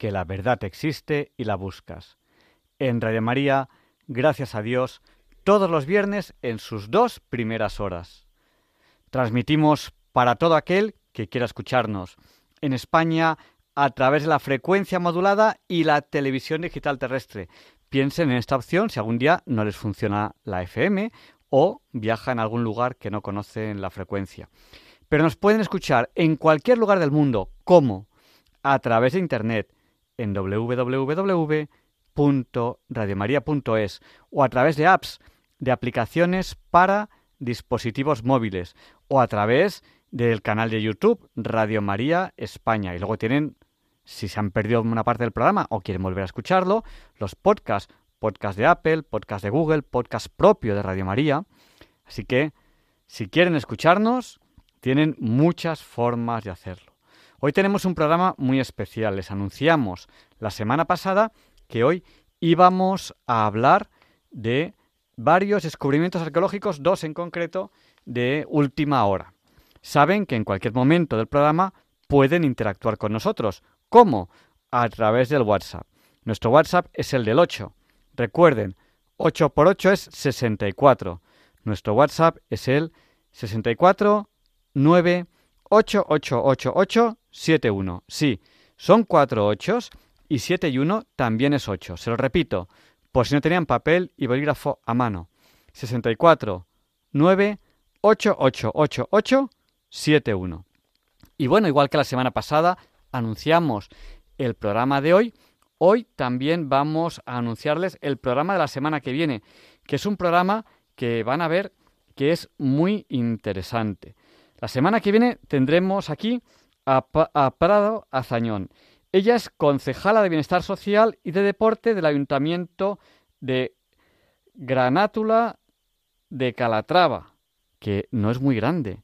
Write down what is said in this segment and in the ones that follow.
que la verdad existe y la buscas. En Radio María, gracias a Dios, todos los viernes en sus dos primeras horas. Transmitimos para todo aquel que quiera escucharnos. En España, a través de la frecuencia modulada y la televisión digital terrestre. Piensen en esta opción si algún día no les funciona la FM o viaja en algún lugar que no conocen la frecuencia. Pero nos pueden escuchar en cualquier lugar del mundo, como a través de Internet, en www.radiomaria.es o a través de apps, de aplicaciones para dispositivos móviles o a través del canal de YouTube Radio María España. Y luego tienen, si se han perdido una parte del programa o quieren volver a escucharlo, los podcasts podcast de Apple, podcast de Google, podcast propio de Radio María. Así que, si quieren escucharnos, tienen muchas formas de hacerlo. Hoy tenemos un programa muy especial. Les anunciamos la semana pasada que hoy íbamos a hablar de varios descubrimientos arqueológicos, dos en concreto, de última hora. Saben que en cualquier momento del programa pueden interactuar con nosotros. ¿Cómo? A través del WhatsApp. Nuestro WhatsApp es el del 8 Recuerden, 8 por 8 es 64. Nuestro WhatsApp es el 64 9 Sí, son 4 8 y 7 y 1 también es 8. Se lo repito, por si no tenían papel y bolígrafo a mano. 64 9 Y bueno, igual que la semana pasada, anunciamos el programa de hoy Hoy también vamos a anunciarles el programa de la semana que viene, que es un programa que van a ver que es muy interesante. La semana que viene tendremos aquí a, Prado Azañón. Ella es concejala de Bienestar Social y de Deporte del Ayuntamiento de Granátula de Calatrava, que no es muy grande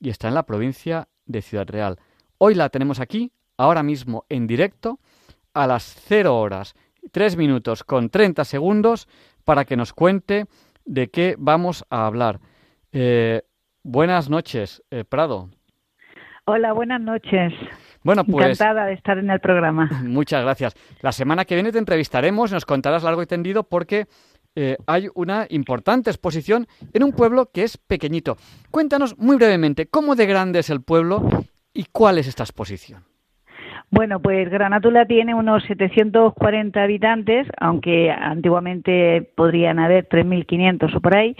y está en la provincia de Ciudad Real. Hoy la tenemos aquí, ahora mismo en directo, a las 0 horas 3 minutos con 30 segundos para que nos cuente de qué vamos a hablar. Eh, buenas noches, eh, Prado. Hola, buenas noches. Bueno, pues, Encantada de estar en el programa. Muchas gracias. La semana que viene te entrevistaremos, nos contarás largo y tendido porque eh, hay una importante exposición en un pueblo que es pequeñito. Cuéntanos muy brevemente cómo de grande es el pueblo y cuál es esta exposición. Bueno, pues Granátula tiene unos 740 habitantes, aunque antiguamente podrían haber 3.500 o por ahí.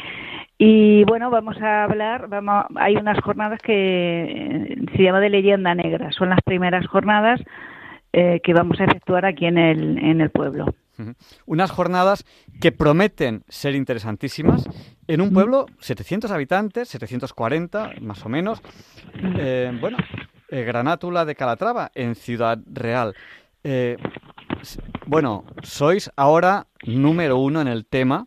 Y bueno, vamos a hablar, vamos, hay unas jornadas que eh, se llama de leyenda negra, son las primeras jornadas eh, que vamos a efectuar aquí en el, en el pueblo. Unas jornadas que prometen ser interesantísimas en un pueblo, 700 habitantes, 740 más o menos. Eh, bueno, eh, Granátula de Calatrava, en Ciudad Real. Eh, bueno, sois ahora número uno en el tema,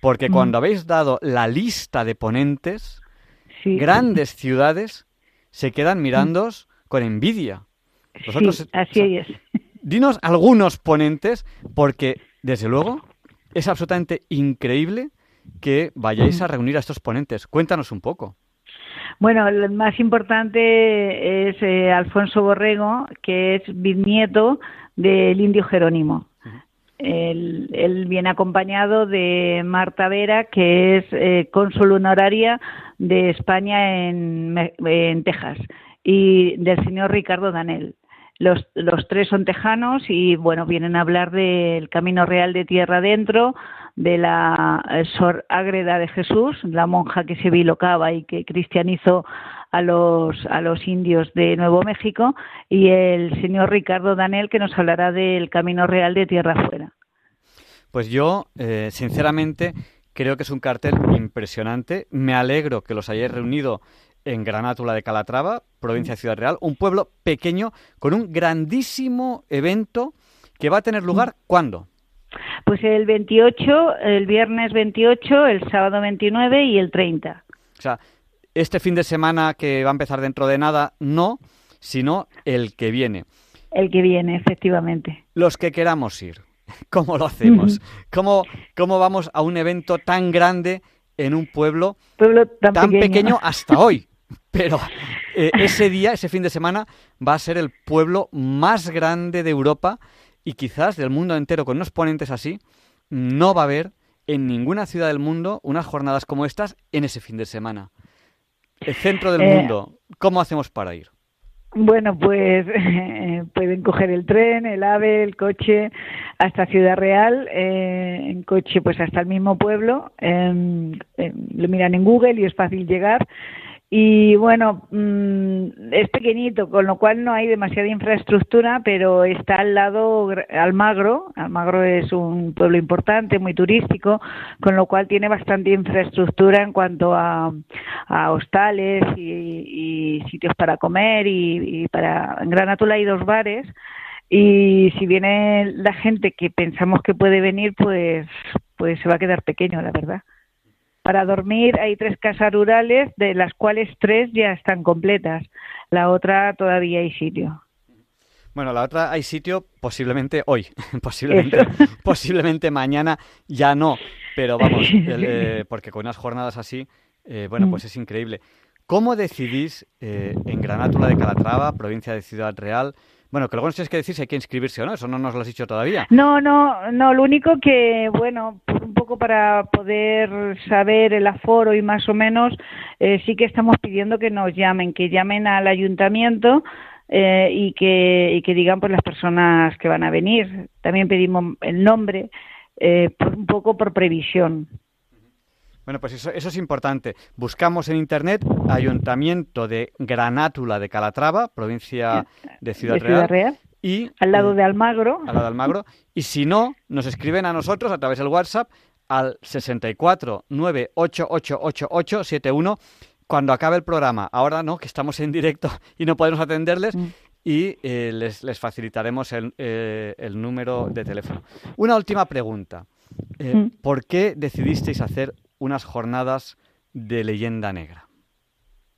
porque mm. cuando habéis dado la lista de ponentes, grandes ciudades se quedan mm. mirando con envidia. sí, así es. Dinos algunos ponentes, porque desde luego es absolutamente increíble que vayáis mm. a reunir a estos ponentes. Cuéntanos un poco. Bueno, el más importante es eh, Alfonso Borrego, que es bisnieto del indio Jerónimo. Él, viene acompañado de Marta Vera, que es eh, cónsul honoraria de España en, en, Texas, y del señor Ricardo Danel. Los, los tres son tejanos y, bueno, vienen a hablar del Camino Real de Tierra Adentro, de la eh, Sor Ágreda de Jesús, la monja que se bilocaba y que cristianizó a los, a los indios de Nuevo México, y el señor Ricardo Danel, que nos hablará del Camino Real de Tierra Afuera. Pues yo, eh, sinceramente, creo que es un cartel impresionante. Me alegro que los hayáis reunido en Granátula de Calatrava, provincia de Ciudad Real, un pueblo pequeño con un grandísimo evento que va a tener lugar ¿cuándo? Pues el 28, el viernes 28, el sábado 29 y el 30. O sea, este fin de semana que va a empezar dentro de nada, no, sino el que viene. El que viene, efectivamente. Los que queramos ir, ¿cómo lo hacemos? ¿Cómo, cómo vamos a un evento tan grande en un pueblo, tan, pequeño. hasta hoy? Pero eh, ese día, ese fin de semana, va a ser el pueblo más grande de Europa y quizás del mundo entero, con unos ponentes así, no va a haber en ninguna ciudad del mundo unas jornadas como estas en ese fin de semana. El centro del eh, mundo, ¿cómo hacemos para ir? Bueno, pues pueden coger el tren, el AVE, el coche hasta Ciudad Real, eh, en coche pues hasta el mismo pueblo, lo miran en Google y es fácil llegar y bueno, mm, es pequeñito, con lo cual no hay demasiada infraestructura, pero está al lado Almagro. Almagro es un pueblo importante, muy turístico, con lo cual tiene bastante infraestructura en cuanto a, hostales y, sitios para comer y, para en Granatula hay dos bares y si viene la gente que pensamos que puede venir, pues pues se va a quedar pequeño, la verdad. Para dormir hay tres casas rurales, de las cuales tres ya están completas. La otra todavía hay sitio. Bueno, la otra hay sitio posiblemente hoy, posiblemente, posiblemente mañana ya no, pero vamos, eh, porque con unas jornadas así, eh, bueno, pues mm. es increíble. ¿Cómo decidís eh, en Granátula de Calatrava, provincia de Ciudad Real, bueno, que luego no sé que decir si hay que inscribirse o no, eso no nos lo has dicho todavía. No, no, no, lo único que, bueno, un poco para poder saber el aforo y más o menos, eh, sí que estamos pidiendo que nos llamen, que llamen al ayuntamiento eh, y, que, y que digan pues las personas que van a venir. También pedimos el nombre, eh, un poco por previsión. Bueno, pues eso, eso es importante. Buscamos en Internet Ayuntamiento de Granátula de Calatrava, provincia de Ciudad, Real, Y, al lado eh, de Almagro. Al lado de Almagro. Y si no, nos escriben a nosotros a través del WhatsApp al 64 9888871 cuando acabe el programa. Ahora no, que estamos en directo y no podemos atenderles. Mm. Y eh, les, les, facilitaremos el, eh, el, número de teléfono. Una última pregunta. Mm. ¿Por qué decidisteis hacer unas jornadas de leyenda negra?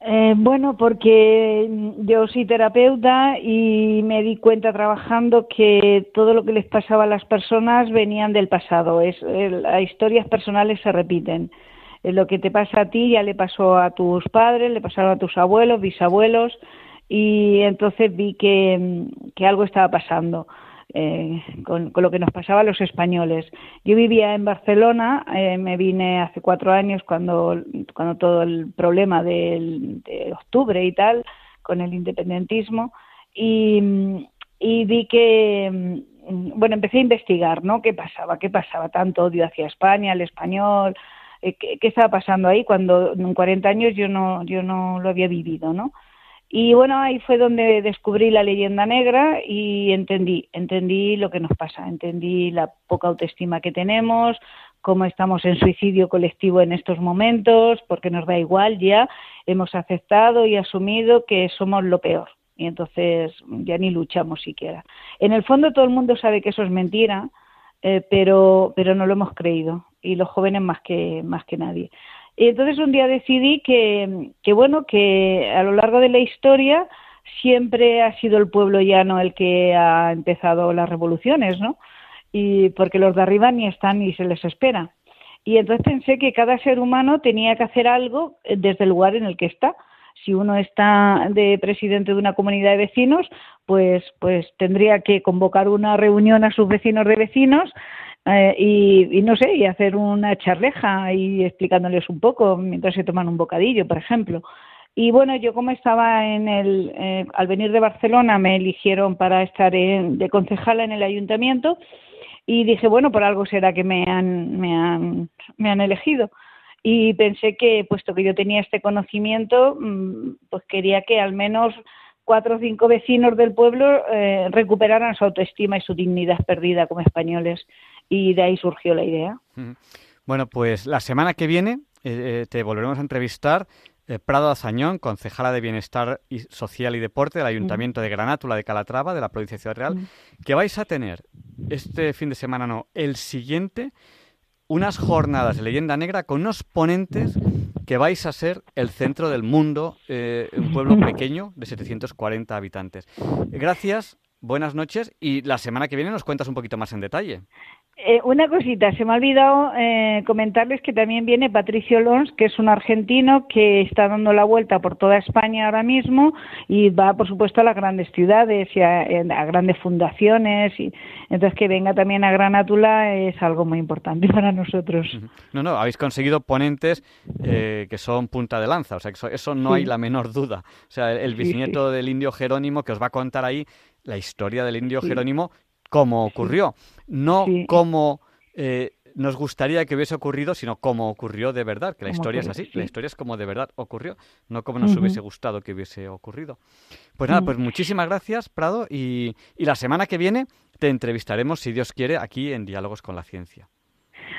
Eh, bueno, porque yo soy terapeuta y me di cuenta trabajando que todo lo que les pasaba a las personas venían del pasado. Es, las historias personales se repiten. lo que te pasa a ti ya le pasó a tus padres, le pasaron a tus abuelos, bisabuelos, y entonces vi que algo estaba pasando. Eh, con, lo que nos pasaba a los españoles. Yo vivía en Barcelona, eh, me vine hace cuatro años cuando, cuando todo el problema de octubre y tal, con el independentismo, y, vi que, bueno, empecé a investigar, ¿no? ¿Qué pasaba? ¿Qué pasaba? Tanto odio hacia España, el español, eh, ¿qué, ¿qué, estaba pasando ahí cuando en 40 años yo no, yo no lo había vivido, ¿no? Y bueno, ahí fue donde descubrí la leyenda negra y entendí, entendí lo que nos pasa, entendí la poca autoestima que tenemos, cómo estamos en suicidio colectivo en estos momentos, porque nos da igual ya, hemos aceptado y asumido que somos lo peor y entonces ya ni luchamos siquiera. En el fondo todo el mundo sabe que eso es mentira, eh, pero, pero no lo hemos creído y los jóvenes más que, más que nadie. Y entonces un día decidí que, que, bueno, que a lo largo de la historia siempre ha sido el pueblo llano el que ha empezado las revoluciones, ¿no? Y porque los de arriba ni están ni se les espera. Y entonces pensé que cada ser humano tenía que hacer algo desde el lugar en el que está. Si uno está de presidente de una comunidad de vecinos, pues, pues tendría que convocar una reunión a sus vecinos de vecinos eh, y, no sé, y hacer una charleja y explicándoles un poco mientras se toman un bocadillo, por ejemplo. Y bueno, yo como estaba en el, eh, al venir de Barcelona me eligieron para estar de concejala en el ayuntamiento y dije, bueno, por algo será que me han, me han, me han elegido. Y pensé que, puesto que yo tenía este conocimiento, mm, pues quería que al menos cuatro o cinco vecinos del pueblo eh, recuperaran su autoestima y su dignidad perdida como españoles. Y de ahí surgió la idea. Bueno, pues la semana que viene eh, eh, te volveremos a entrevistar eh, Prado Azañón, concejala de Bienestar Social y Deporte del Ayuntamiento de Granátula de Calatrava, de la provincia de Ciudad Real, que vais a tener este fin de semana, no, el siguiente, unas jornadas de leyenda negra con unos ponentes que vais a ser el centro del mundo, eh, un pueblo pequeño de 740 habitantes. Gracias, buenas noches y la semana que viene nos cuentas un poquito más en detalle. Eh, una cosita, se me ha olvidado eh, comentarles que también viene Patricio Lons, que es un argentino que está dando la vuelta por toda España ahora mismo y va, por supuesto, a las grandes ciudades y a, grandes fundaciones. Y, entonces, que venga también a Granátula es algo muy importante para nosotros. No, no, habéis conseguido ponentes eh, que son punta de lanza, o sea, eso, eso no hay la menor duda. O sea, el, bisnieto del indio Jerónimo que os va a contar ahí la historia del indio Jerónimo cómo ocurrió, no cómo eh, nos gustaría que hubiese ocurrido, sino cómo ocurrió de verdad, que la historia es así, la historia es como de verdad ocurrió, no como nos hubiese gustado que hubiese ocurrido. Pues nada, pues muchísimas gracias, Prado, y, la semana que viene te entrevistaremos, si Dios quiere, aquí en Diálogos con la Ciencia.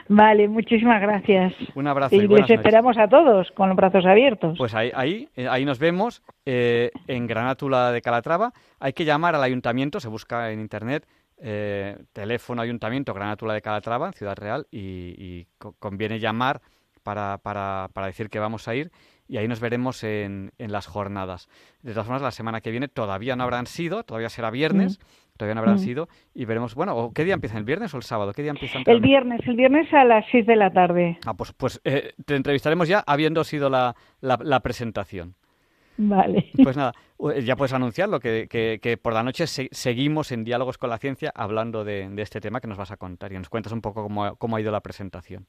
Vale, muchísimas gracias. Un abrazo. Y, les esperamos a todos con los brazos abiertos. Pues ahí, ahí, eh, ahí nos vemos eh, en Granátula de Calatrava. Hay que llamar al ayuntamiento, se busca en internet eh, teléfono Ayuntamiento Granátula de Calatrava, en Ciudad Real, y, conviene llamar para, para, para, decir que vamos a ir y ahí nos veremos en, en, las jornadas. De todas formas, la semana que viene todavía no habrán sido, todavía será viernes, mm. Todavía no habrán mm. sido, y veremos, bueno, ¿qué día empieza? ¿El viernes o el sábado? ¿Qué día empieza? El viernes, el viernes a las 6 de la tarde. Ah, pues, pues eh, te entrevistaremos ya habiendo sido la, la presentación. Vale. Pues nada, ya puedes anunciarlo, que, que, por la noche seguimos en Diálogos con la Ciencia hablando de, este tema que nos vas a contar y nos cuentas un poco cómo, cómo ha ido la presentación.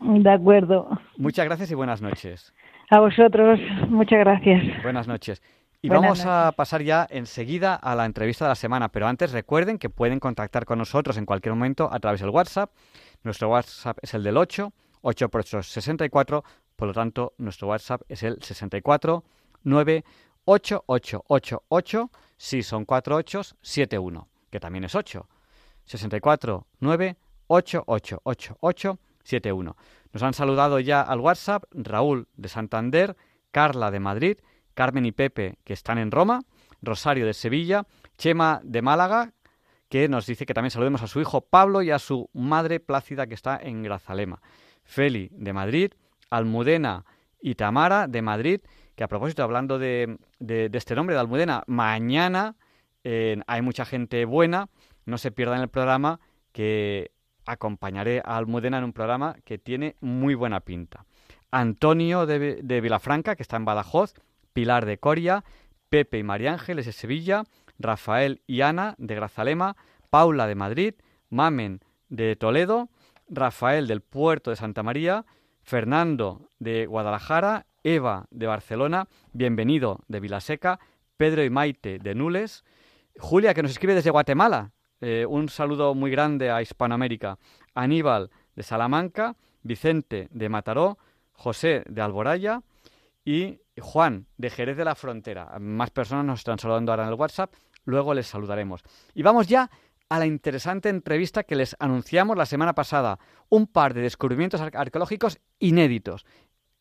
De acuerdo. Muchas gracias y buenas noches. A vosotros, muchas gracias. Buenas noches. Y vamos a pasar ya enseguida a la entrevista de la semana, pero antes recuerden que pueden contactar con nosotros en cualquier momento a través del WhatsApp. Nuestro WhatsApp es el del 8, 8 por 8 64, por lo tanto nuestro WhatsApp es el 64 98888, sí, son cuatro ochos, 71, que también es 8. 64 98888 71. Nos han saludado ya al WhatsApp Raúl de Santander, Carla de Madrid, Carmen y Pepe que están en Roma, Rosario de Sevilla, Chema de Málaga, que nos dice que también saludemos a su hijo Pablo y a su madre Plácida que está en Grazalema, Feli de Madrid, Almudena y Tamara de Madrid que a propósito, hablando de, este nombre de Almudena, mañana hay mucha gente buena, no se pierdan el programa que acompañaré a Almudena en un programa que tiene muy buena pinta. Antonio de, de Vilafranca, que está en Badajoz, Pilar de Coria, Pepe y María Ángeles de Sevilla, Rafael y Ana de Grazalema, Paula de Madrid, Mamen de Toledo, Rafael del Puerto de Santa María, Fernando de Guadalajara Eva de Barcelona, bienvenido de Vilaseca, Pedro y Maite de Nules, Julia que nos escribe desde Guatemala, eh, un saludo muy grande a Hispanoamérica, Aníbal de Salamanca, Vicente de Mataró, José de Alboraya y Juan de Jerez de la Frontera. Más personas nos están saludando ahora en el WhatsApp, luego les saludaremos. Y vamos ya a la interesante entrevista que les anunciamos la semana pasada, un par de descubrimientos arqueológicos inéditos.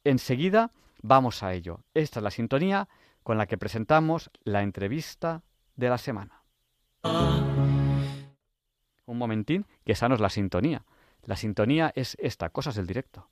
Enseguida Vamos a ello. Esta es la sintonía con la que presentamos la entrevista de la semana. Un momentín, que esa no es la sintonía. La sintonía es esta, cosas del directo.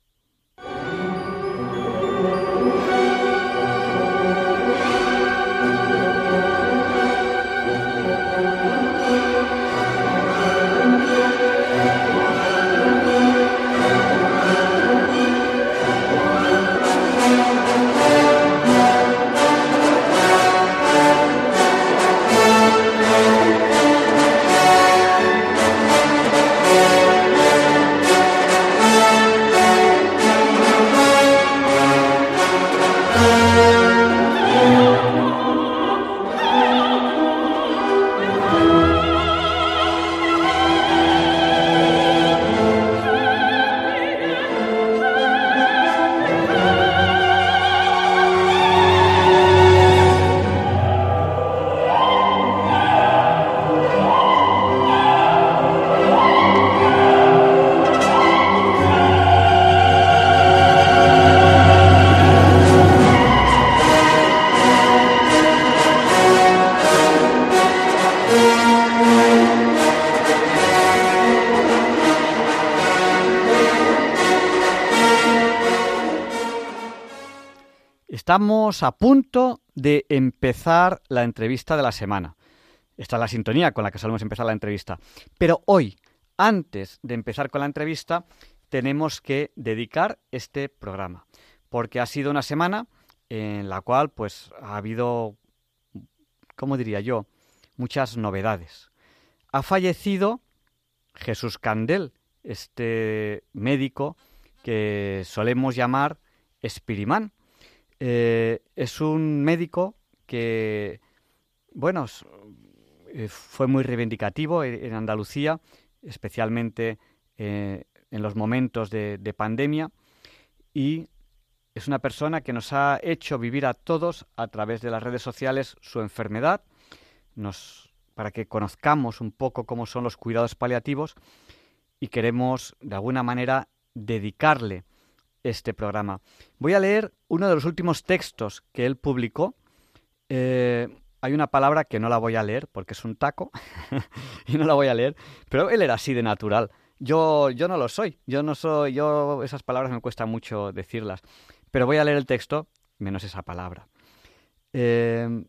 Estamos a punto de empezar la entrevista de la semana. Esta es la sintonía con la que solemos empezar la entrevista. Pero hoy, antes de empezar con la entrevista, tenemos que dedicar este programa. Porque ha sido una semana en la cual pues ha habido, ¿cómo diría yo?, muchas novedades. Ha fallecido Jesús Candel, este médico que solemos llamar Espirimán. Eh, es un médico que, bueno, eh, fue muy reivindicativo en Andalucía, especialmente eh, en los momentos de, de, pandemia, y es una persona que nos ha hecho vivir a todos a través de las redes sociales su enfermedad, para que conozcamos un poco cómo son los cuidados paliativos y queremos de alguna manera dedicarle este programa. Voy a leer uno de los últimos textos que él publicó. Eh, hay una palabra que no la voy a leer porque es un taco y no la voy a leer, pero él era así de natural. Yo, yo no lo soy, yo no soy, yo esas palabras me cuesta mucho decirlas, pero voy a leer el texto menos esa palabra. Eh,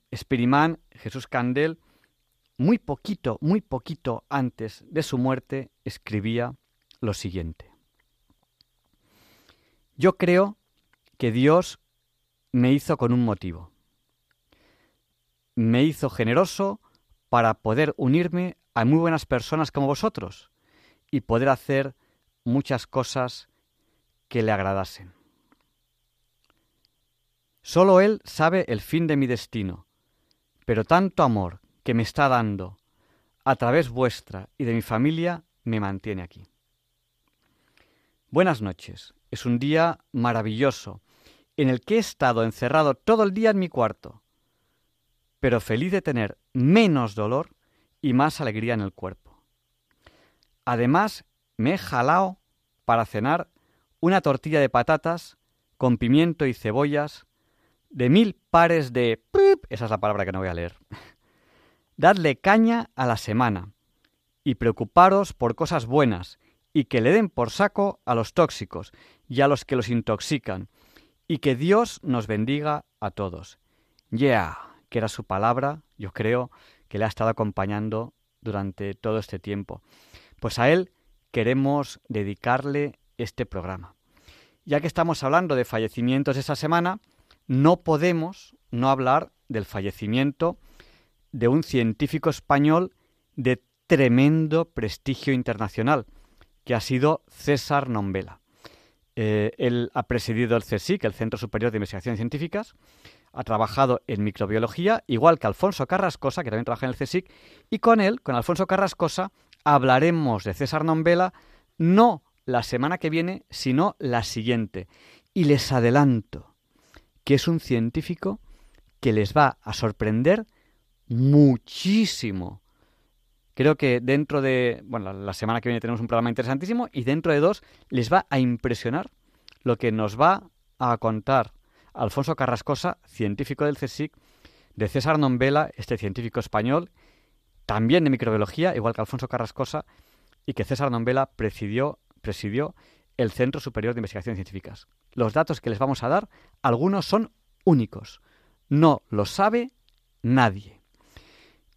Jesús Candel, muy poquito, muy poquito antes de su muerte, escribía lo siguiente. Yo creo que Dios me hizo con un motivo. Me hizo generoso para poder unirme a muy buenas personas como vosotros y poder hacer muchas cosas que le agradasen. Solo Él sabe el fin de mi destino, pero tanto amor que me está dando a través vuestra y de mi familia me mantiene aquí. Buenas noches. Es un día maravilloso en el que he estado encerrado todo el día en mi cuarto, pero feliz de tener menos dolor y más alegría en el cuerpo. Además, me he jalado para cenar una tortilla de patatas con pimiento y cebollas de mil pares de... Esa es la palabra que no voy a leer. Dadle caña a la semana y preocuparos por cosas buenas y que le den por saco a los tóxicos y a los que los intoxican, y que Dios nos bendiga a todos. Yeah, que era su palabra, yo creo, que le ha estado acompañando durante todo este tiempo. Pues a él queremos dedicarle este programa. Ya que estamos hablando de fallecimientos esta semana, no podemos no hablar del fallecimiento de un científico español de tremendo prestigio internacional, que ha sido César Nombela. Eh, él ha presidido el CSIC, el Centro Superior de Investigaciones Científicas, ha trabajado en microbiología, igual que Alfonso Carrascosa, que también trabaja en el CSIC, y con él, con Alfonso Carrascosa, hablaremos de César Nombela no la semana que viene, sino la siguiente. Y les adelanto que es un científico que les va a sorprender muchísimo Creo que dentro de, bueno, la semana que viene tenemos un programa interesantísimo y dentro de dos les va a impresionar lo que nos va a contar Alfonso Carrascosa, científico del CSIC, de César Nombela, este científico español, también de microbiología, igual que Alfonso Carrascosa, y que César Nombela presidió, el Centro Superior de Investigaciones Científicas. Los datos que les vamos a dar, algunos son únicos. No lo sabe nadie.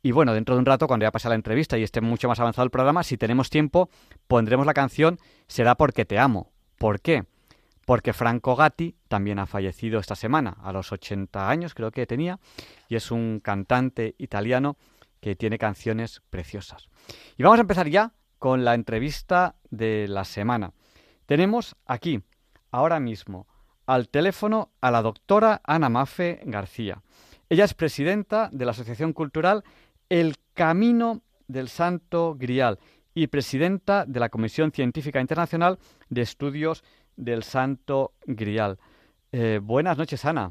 Y bueno, dentro de un rato, cuando ya pase la entrevista y esté mucho más avanzado el programa, si tenemos tiempo, pondremos la canción Será porque te amo. ¿Por qué? Porque Franco Gatti también ha fallecido esta semana, a los 80 años creo que tenía, y es un cantante italiano que tiene canciones preciosas. Y vamos a empezar ya con la entrevista de la semana. Tenemos aquí, ahora mismo, al teléfono a la doctora Ana Mafe García. Ella es presidenta de la Asociación Cultural el Camino del Santo Grial y presidenta de la Comisión Científica Internacional de Estudios del Santo Grial. Eh, buenas noches, Ana.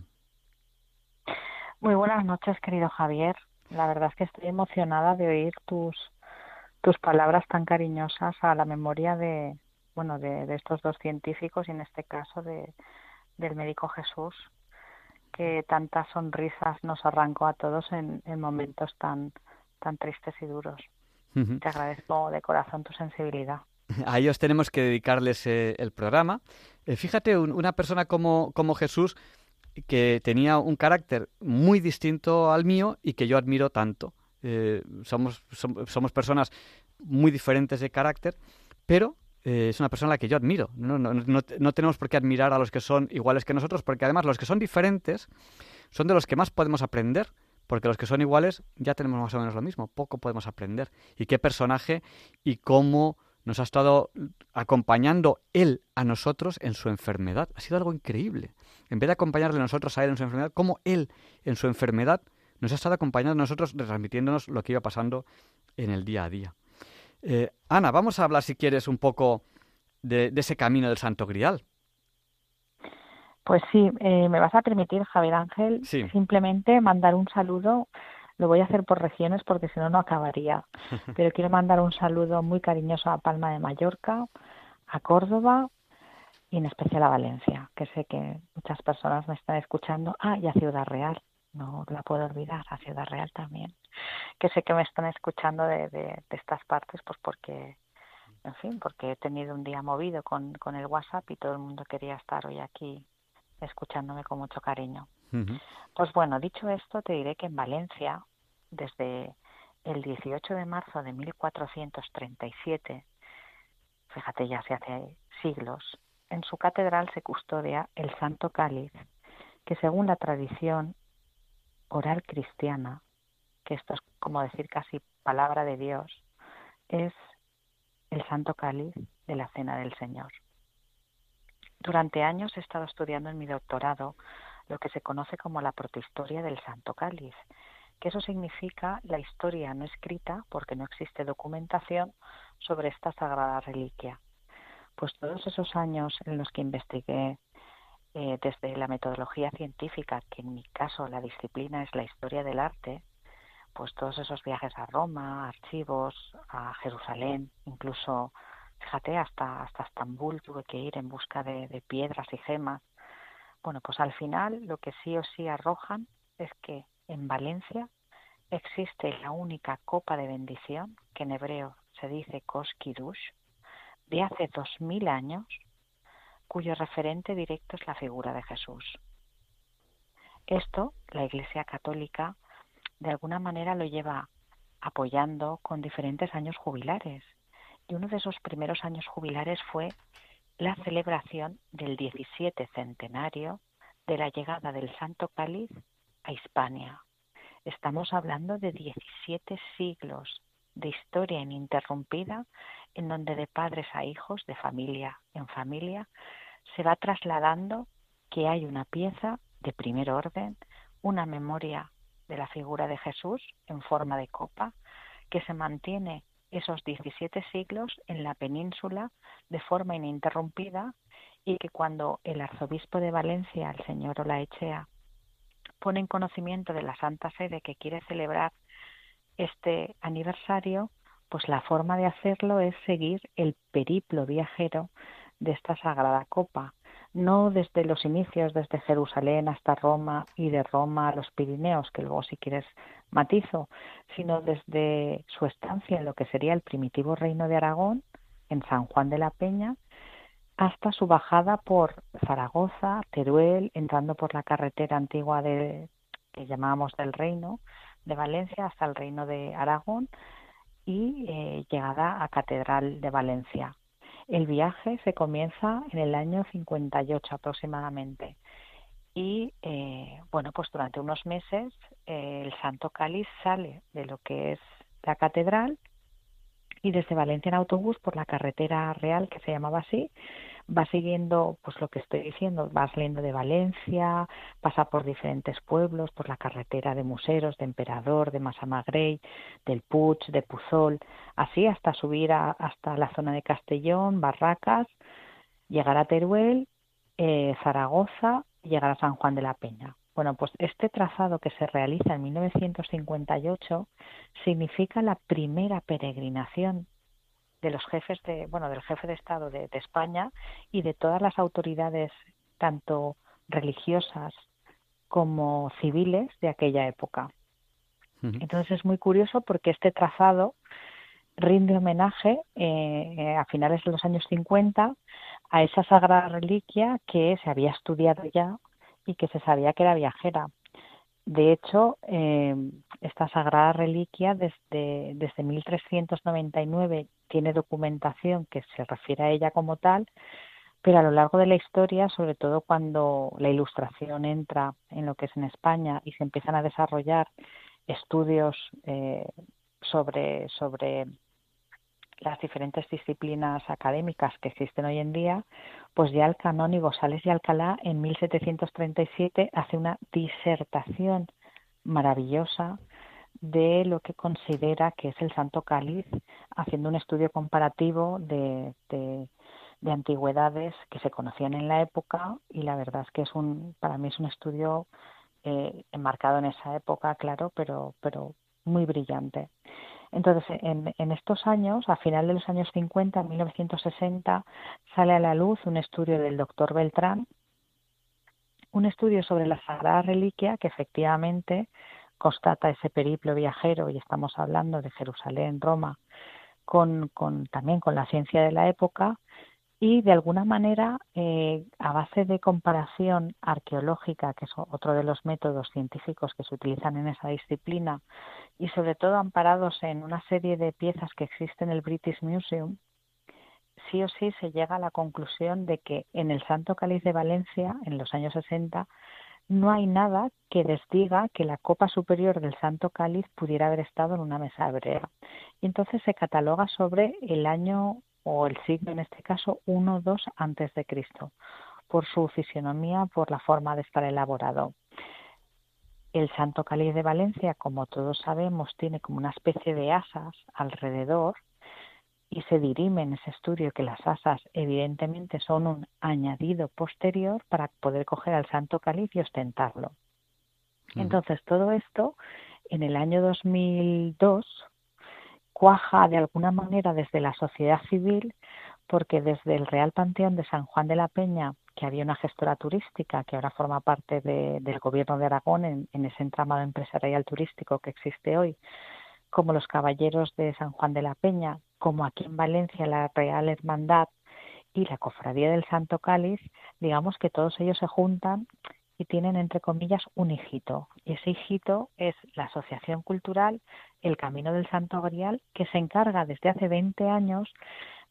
Muy buenas noches, querido Javier. La verdad es que estoy emocionada de oír tus, tus palabras tan cariñosas a la memoria de, bueno, de, estos dos científicos y en este caso de, del médico Jesús, que tantas sonrisas nos arrancó a todos en, en momentos tan, tan tristes y duros. Te agradezco de corazón tu sensibilidad. A ellos tenemos que dedicarles eh, el programa. Eh, fíjate, una persona como, como Jesús que tenía un carácter muy distinto al mío y que yo admiro tanto. Eh, somos, somos personas muy diferentes de carácter, pero eh, es una persona a la que yo admiro. No, no, no, tenemos por qué admirar a los que son iguales que nosotros, porque además los que son diferentes son de los que más podemos aprender, porque los que son iguales ya tenemos más o menos lo mismo, poco podemos aprender. Y qué personaje y cómo nos ha estado acompañando él a nosotros en su enfermedad. Ha sido algo increíble. En vez de acompañarle a nosotros a él en su enfermedad, cómo él en su enfermedad nos ha estado acompañando a nosotros, transmitiéndonos lo que iba pasando en el día a día. Eh, Ana, vamos a hablar, si quieres, un poco de, ese camino del Santo Grial. Pues sí, eh, me vas a permitir, Javier Ángel, simplemente mandar un saludo. Lo voy a hacer por regiones porque si no, no acabaría. Pero quiero mandar un saludo muy cariñoso a Palma de Mallorca, a Córdoba y en especial a Valencia, que sé que muchas personas me están escuchando. Ah, y a Ciudad Real, no la puedo olvidar, a Ciudad Real también, que sé que me están escuchando de, de, estas partes, pues porque, en fin, porque he tenido un día movido con, con el WhatsApp y todo el mundo quería estar hoy aquí escuchándome con mucho cariño. Pues bueno, dicho esto, te diré que en Valencia, desde el 18 de marzo de 1437, fíjate ya se hace siglos, en su catedral se custodia el Santo Cáliz, que según la tradición oral cristiana, que esto es como decir casi palabra de Dios, es el Santo Cáliz de la Cena del Señor. Durante años he estado estudiando en mi doctorado lo que se conoce como la protohistoria del Santo Cáliz, que eso significa la historia no escrita, porque no existe documentación sobre esta sagrada reliquia. Pues todos esos años en los que investigué eh, desde la metodología científica, que en mi caso la disciplina es la historia del arte, pues todos esos viajes a Roma, archivos, a Jerusalén, incluso, fíjate, hasta, hasta Estambul tuve que ir en busca de, de piedras y gemas. Bueno, pues al final lo que sí o sí arrojan es que en Valencia existe la única copa de bendición, que en hebreo se dice Koskidush, de hace dos mil años, cuyo referente directo es la figura de Jesús. Esto la Iglesia Católica de alguna manera lo lleva apoyando con diferentes años jubilares. Y uno de esos primeros años jubilares fue la celebración del 17 centenario de la llegada del Santo Cáliz a Hispania. Estamos hablando de 17 siglos de historia ininterrumpida en donde de padres a hijos, de familia en familia, se va trasladando que hay una pieza de primer orden, una memoria de la figura de Jesús en forma de copa, que se mantiene esos 17 siglos en la península de forma ininterrumpida y que cuando el arzobispo de Valencia, el señor Olaechea, pone en conocimiento de la Santa Sede que quiere celebrar este aniversario, pues la forma de hacerlo es seguir el periplo viajero de esta sagrada copa, no desde los inicios, desde Jerusalén hasta Roma y de Roma a los Pirineos, que luego si quieres matizo, sino desde su estancia en lo que sería el primitivo reino de Aragón, en San Juan de la Peña, hasta su bajada por Zaragoza, Teruel, entrando por la carretera antigua de, que llamábamos del reino de Valencia hasta el reino de Aragón y eh, llegada a Catedral de Valencia. El viaje se comienza en el año 58 aproximadamente. Y eh, bueno, pues durante unos meses eh, el Santo Cáliz sale de lo que es la catedral y desde Valencia en autobús por la carretera real que se llamaba así va siguiendo pues lo que estoy diciendo va saliendo de Valencia pasa por diferentes pueblos por la carretera de Museros de Emperador de Masamagrey del Puig de Puzol así hasta subir hasta la zona de Castellón Barracas llegar a Teruel eh, Zaragoza llegar a San Juan de la Peña. Bueno, pues este trazado que se realiza en 1958 significa la primera peregrinación de los jefes de, bueno, del jefe de Estado de, España y de todas las autoridades, tanto religiosas como civiles de aquella época. Entonces es muy curioso porque este trazado rinde homenaje eh, a finales de los años 50 a esa sagrada reliquia que se había estudiado ya y que se sabía que era viajera. De hecho, eh, esta sagrada reliquia desde, desde 1399 tiene documentación que se refiere a ella como tal, pero a lo largo de la historia, sobre todo cuando la ilustración entra en lo que es en España y se empiezan a desarrollar estudios eh, sobre, sobre las diferentes disciplinas académicas que existen hoy en día, pues ya el canónigo Sales de Alcalá en 1737 hace una disertación maravillosa de lo que considera que es el Santo Cáliz, haciendo un estudio comparativo de, de, antigüedades que se conocían en la época y la verdad es que es un, para mí es un estudio eh, enmarcado en esa época, claro, pero, pero muy brillante. Entonces, en, en, estos años, a final de los años 50, en 1960, sale a la luz un estudio del doctor Beltrán, un estudio sobre la Sagrada Reliquia que efectivamente constata ese periplo viajero, y estamos hablando de Jerusalén, Roma, con, con también con la ciencia de la época, y de alguna manera, eh, a base de comparación arqueológica, que es otro de los métodos científicos que se utilizan en esa disciplina, y sobre todo amparados en una serie de piezas que existen en el British Museum, sí o sí se llega a la conclusión de que en el Santo Cáliz de Valencia, en los años 60, no hay nada que les diga que la copa superior del Santo Cáliz pudiera haber estado en una mesa hebrea. Y entonces se cataloga sobre el año o el siglo, en este caso, 1-2 antes de Cristo, por su fisionomía, por la forma de estar elaborado. El Santo Cáliz de Valencia, como todos sabemos, tiene como una especie de asas alrededor y se dirime en ese estudio que las asas evidentemente son un añadido posterior para poder coger al santo cáliz y ostentarlo. Entonces todo esto en el año 2002 cuaja de alguna manera desde la sociedad civil porque desde el Real Panteón de San Juan de la Peña, que había una gestora turística que ahora forma parte del gobierno de Aragón en, en ese entramado empresarial turístico que existe hoy, como los Caballeros de San Juan de la Peña, como aquí en Valencia la Real Hermandad y la Cofradía del Santo Cáliz, digamos que todos ellos se juntan y tienen, entre comillas, un hijito. Y ese hijito es la Asociación Cultural El Camino del Santo Grial, que se encarga desde hace 20 años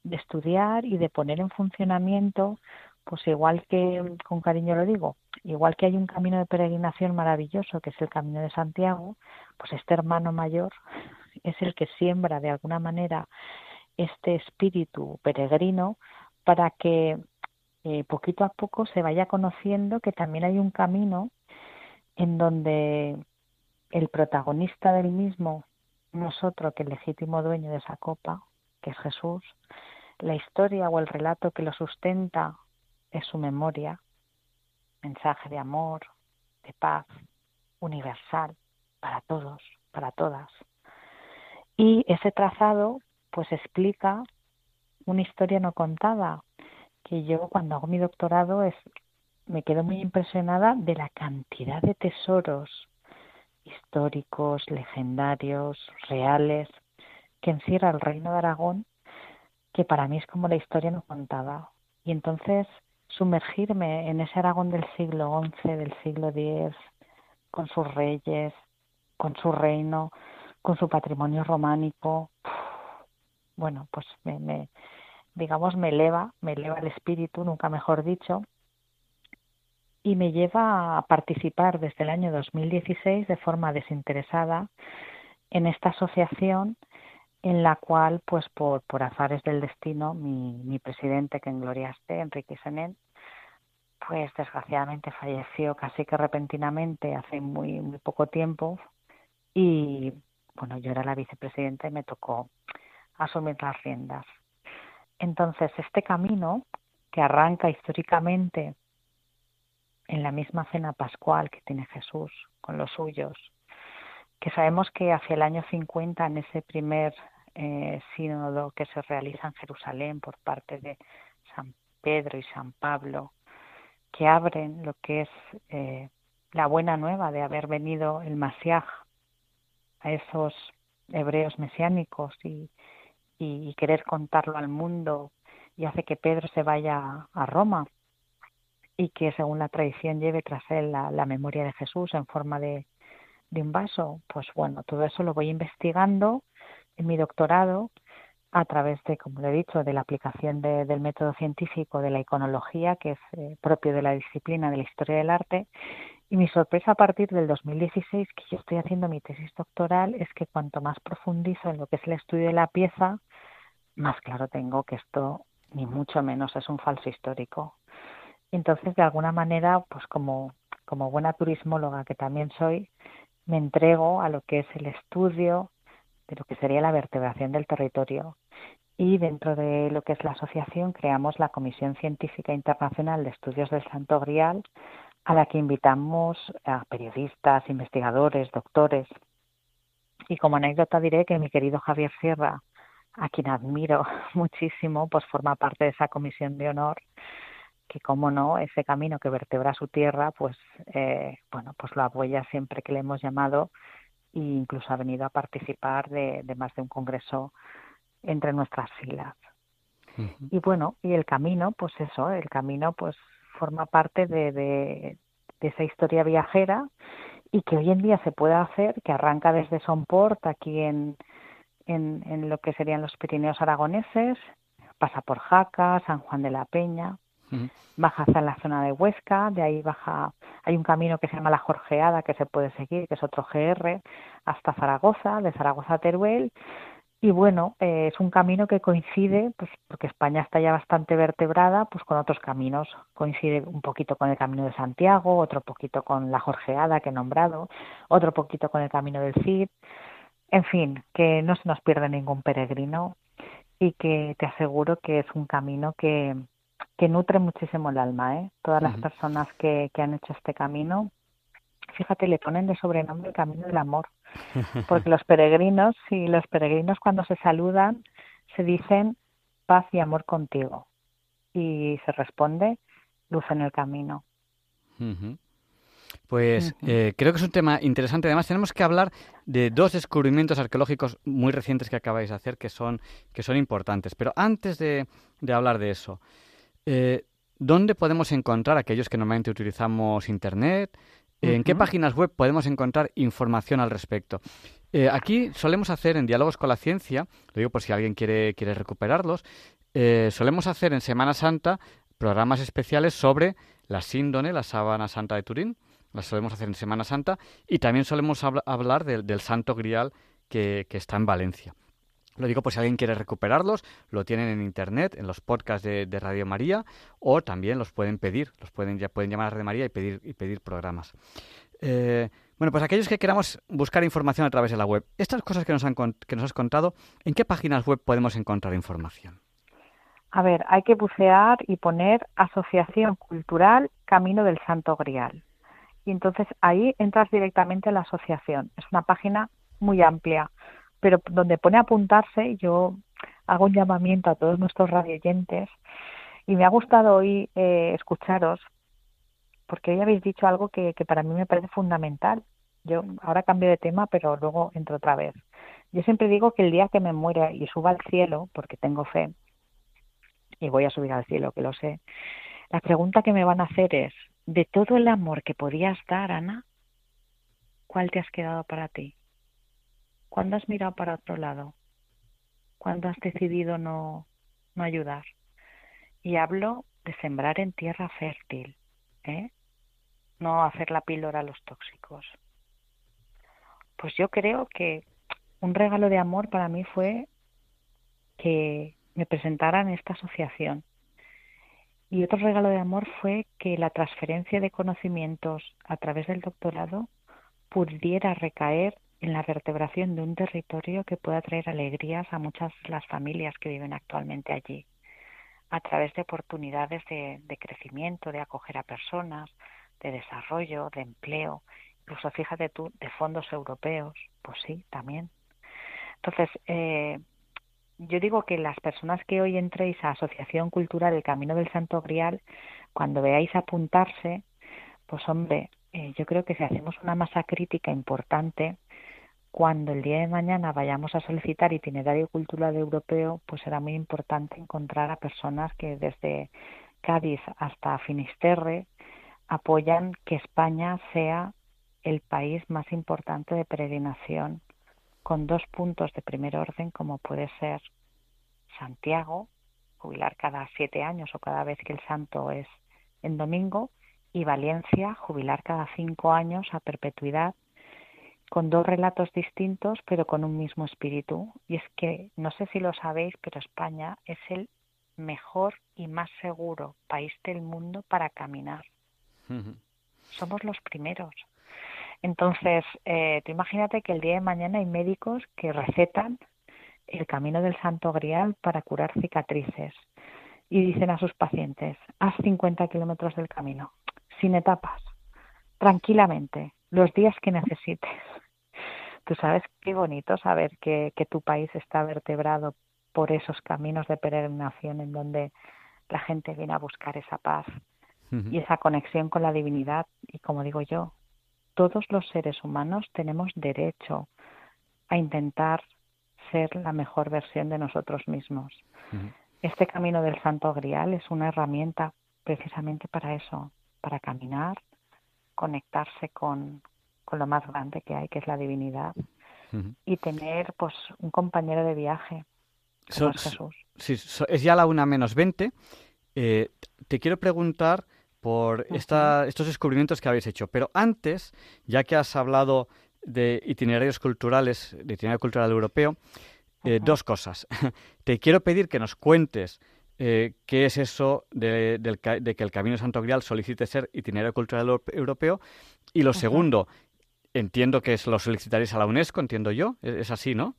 de estudiar y de poner en funcionamiento, pues igual que, con cariño lo digo, igual que hay un camino de peregrinación maravilloso, que es el Camino de Santiago, pues este hermano mayor es el que siembra de alguna manera este espíritu peregrino para que eh, poquito a poco se vaya conociendo que también hay un camino en donde el protagonista del mismo nosotros que el legítimo dueño de esa copa, que es Jesús, la historia o el relato que lo sustenta es su memoria, mensaje de amor, de paz, universal, para todos, para todas. Y ese trazado pues explica una historia no contada, que yo cuando hago mi doctorado es me quedo muy impresionada de la cantidad de tesoros históricos, legendarios, reales que encierra el reino de Aragón, que para mí es como la historia no contada. Y entonces sumergirme en ese Aragón del siglo XI, del siglo X, con sus reyes, con su reino, con su patrimonio románico, bueno, pues me, digamos, me eleva, me eleva el espíritu, nunca mejor dicho, y me lleva a participar desde el año 2016 de forma desinteresada en esta asociación en la cual, pues por, por azares del destino, mi, mi presidente, que en gloria esté, Enrique Senén, pues desgraciadamente falleció casi que repentinamente hace muy, muy poco tiempo y bueno, yo era la vicepresidenta y me tocó asumir las riendas. Entonces, este camino que arranca históricamente en la misma cena pascual que tiene Jesús con los suyos, que sabemos que hacia el año 50, en ese primer eh, sínodo que se realiza en Jerusalén por parte de San Pedro y San Pablo, que abren lo que es eh, la buena nueva de haber venido el Masiaj a esos hebreos mesiánicos y, y, querer contarlo al mundo y hace que Pedro se vaya a Roma y que según la tradición lleve tras él la, memoria de Jesús en forma de, de un vaso. Pues bueno, todo eso lo voy investigando en mi doctorado a través de, como le he dicho, de la aplicación del método científico de la iconología, que es eh, propio de la disciplina de la historia del arte. Y mi sorpresa a partir del 2016, que yo estoy haciendo mi tesis doctoral, es que cuanto más profundizo en lo que es el estudio de la pieza, más claro tengo que esto ni mucho menos es un falso histórico. Entonces, de alguna manera, pues como, como buena turismóloga que también soy, me entrego a lo que es el estudio, de lo que sería la vertebración del territorio. Y dentro de lo que es la asociación creamos la Comisión Científica Internacional de Estudios del Santo Grial, a la que invitamos a periodistas, investigadores, doctores. Y como anécdota diré que mi querido Javier Sierra, a quien admiro muchísimo, pues forma parte de esa comisión de honor que como no ese camino que vertebra su tierra pues eh, bueno pues lo apoya siempre que le hemos llamado e incluso ha venido a participar de, más de un congreso entre nuestras filas. Y bueno, y el camino, pues eso, el camino pues forma parte de, de, esa historia viajera y que hoy en día se puede hacer, que arranca desde Sonport, aquí en, en, en lo que serían los Pirineos aragoneses, pasa por Jaca, San Juan de la Peña, baja hacia la zona de Huesca, de ahí baja, hay un camino que se llama la Jorgeada que se puede seguir, que es otro GR, hasta Zaragoza, de Zaragoza a Teruel, y bueno, eh, es un camino que coincide, pues porque España está ya bastante vertebrada, pues con otros caminos. Coincide un poquito con el Camino de Santiago, otro poquito con la Jorgeada que he nombrado, otro poquito con el Camino del Cid. En fin, que no se nos pierde ningún peregrino y que te aseguro que es un camino que, que nutre muchísimo el alma, ¿eh? Todas las personas que, que han hecho este camino, fíjate, le ponen de sobrenombre el camino del amor, porque los peregrinos, sí, los peregrinos cuando se saludan se dicen paz y amor contigo y se responde luz en el camino. Pues eh, creo que es un tema interesante. Además, tenemos que hablar de dos descubrimientos arqueológicos muy recientes que acabáis de hacer que son, que son importantes. Pero antes de, de hablar de eso, eh, ¿dónde podemos encontrar, aquellos que normalmente utilizamos Internet, en qué páginas web podemos encontrar información al respecto? Eh, aquí solemos hacer en Diálogos con la Ciencia, lo digo por si alguien quiere, quiere recuperarlos, eh, solemos hacer en Semana Santa programas especiales sobre la síndone, la sábana santa de Turín, las solemos hacer en Semana Santa, y también solemos hablar del, Santo Grial que está en Valencia. Lo digo por si alguien quiere recuperarlos, lo tienen en internet, en los podcasts de, Radio María, o también los pueden pedir, los pueden, ya pueden llamar a Radio María y pedir, y pedir programas. Eh, bueno, pues aquellos que queramos buscar información a través de la web, estas cosas que nos, han, que nos has contado, ¿en qué páginas web podemos encontrar información? A ver, hay que bucear y poner Asociación Cultural Camino del Santo Grial. Y entonces ahí entras directamente a la asociación. Es una página muy amplia pero donde pone apuntarse, yo hago un llamamiento a todos nuestros radioyentes y me ha gustado hoy eh, escucharos porque hoy habéis dicho algo que, que para mí me parece fundamental. Yo ahora cambio de tema, pero luego entro otra vez. Yo siempre digo que el día que me muera y suba al cielo, porque tengo fe, y voy a subir al cielo, que lo sé, la pregunta que me van a hacer es, de todo el amor que podías dar, Ana, ¿cuál te has quedado para ti? ¿Cuándo has mirado para otro lado? ¿Cuándo has decidido no, no ayudar? Y hablo de sembrar en tierra fértil, ¿eh? no hacer la píldora a los tóxicos. Pues yo creo que un regalo de amor para mí fue que me presentaran esta asociación. Y otro regalo de amor fue que la transferencia de conocimientos a través del doctorado pudiera recaer en la vertebración de un territorio que pueda traer alegrías a muchas las familias que viven actualmente allí, a través de oportunidades de, crecimiento, de acoger a personas, de desarrollo, de empleo, incluso fíjate tú, de fondos europeos, pues sí, también. Entonces, eh, yo digo que las personas que hoy entréis a Asociación Cultural El Camino del Santo Grial, cuando veáis apuntarse, pues hombre, eh, yo creo que si hacemos una masa crítica importante, cuando el día de mañana vayamos a solicitar itinerario cultural europeo, pues será muy importante encontrar a personas que desde Cádiz hasta Finisterre, apoyan que España sea el país más importante de peregrinación, con dos puntos de primer orden, como puede ser Santiago, jubilar cada siete años o cada vez que el santo es en domingo, y Valencia, jubilar cada cinco años a perpetuidad, con dos relatos distintos, pero con un mismo espíritu. Y es que, no sé si lo sabéis, pero España es el mejor y más seguro país del mundo para caminar. Somos los primeros. Entonces, eh, tú imagínate que el día de mañana hay médicos que recetan el camino del Santo Grial para curar cicatrices y dicen a sus pacientes, haz 50 kilómetros del camino, sin etapas, tranquilamente, los días que necesites. Tú sabes qué bonito saber que, que tu país está vertebrado por esos caminos de peregrinación en donde la gente viene a buscar esa paz y esa conexión con la divinidad. Y como digo yo, todos los seres humanos tenemos derecho a intentar ser la mejor versión de nosotros mismos. Este camino del Santo Grial es una herramienta precisamente para eso, para caminar, conectarse con, con lo más grande que hay, que es la divinidad, y tener pues un compañero de viaje. Como es Jesús. es ya la una menos veinte. Eh, te quiero preguntar por esta, estos descubrimientos que habéis hecho, pero antes, ya que has hablado de itinerarios culturales, de itinerario cultural europeo, eh, dos cosas. Te quiero pedir que nos cuentes eh, qué es eso de, que el Camino Santo Grial solicite ser itinerario cultural europeo. Y lo segundo, entiendo que lo solicitaréis a la UNESCO, entiendo yo. Es, así, ¿no?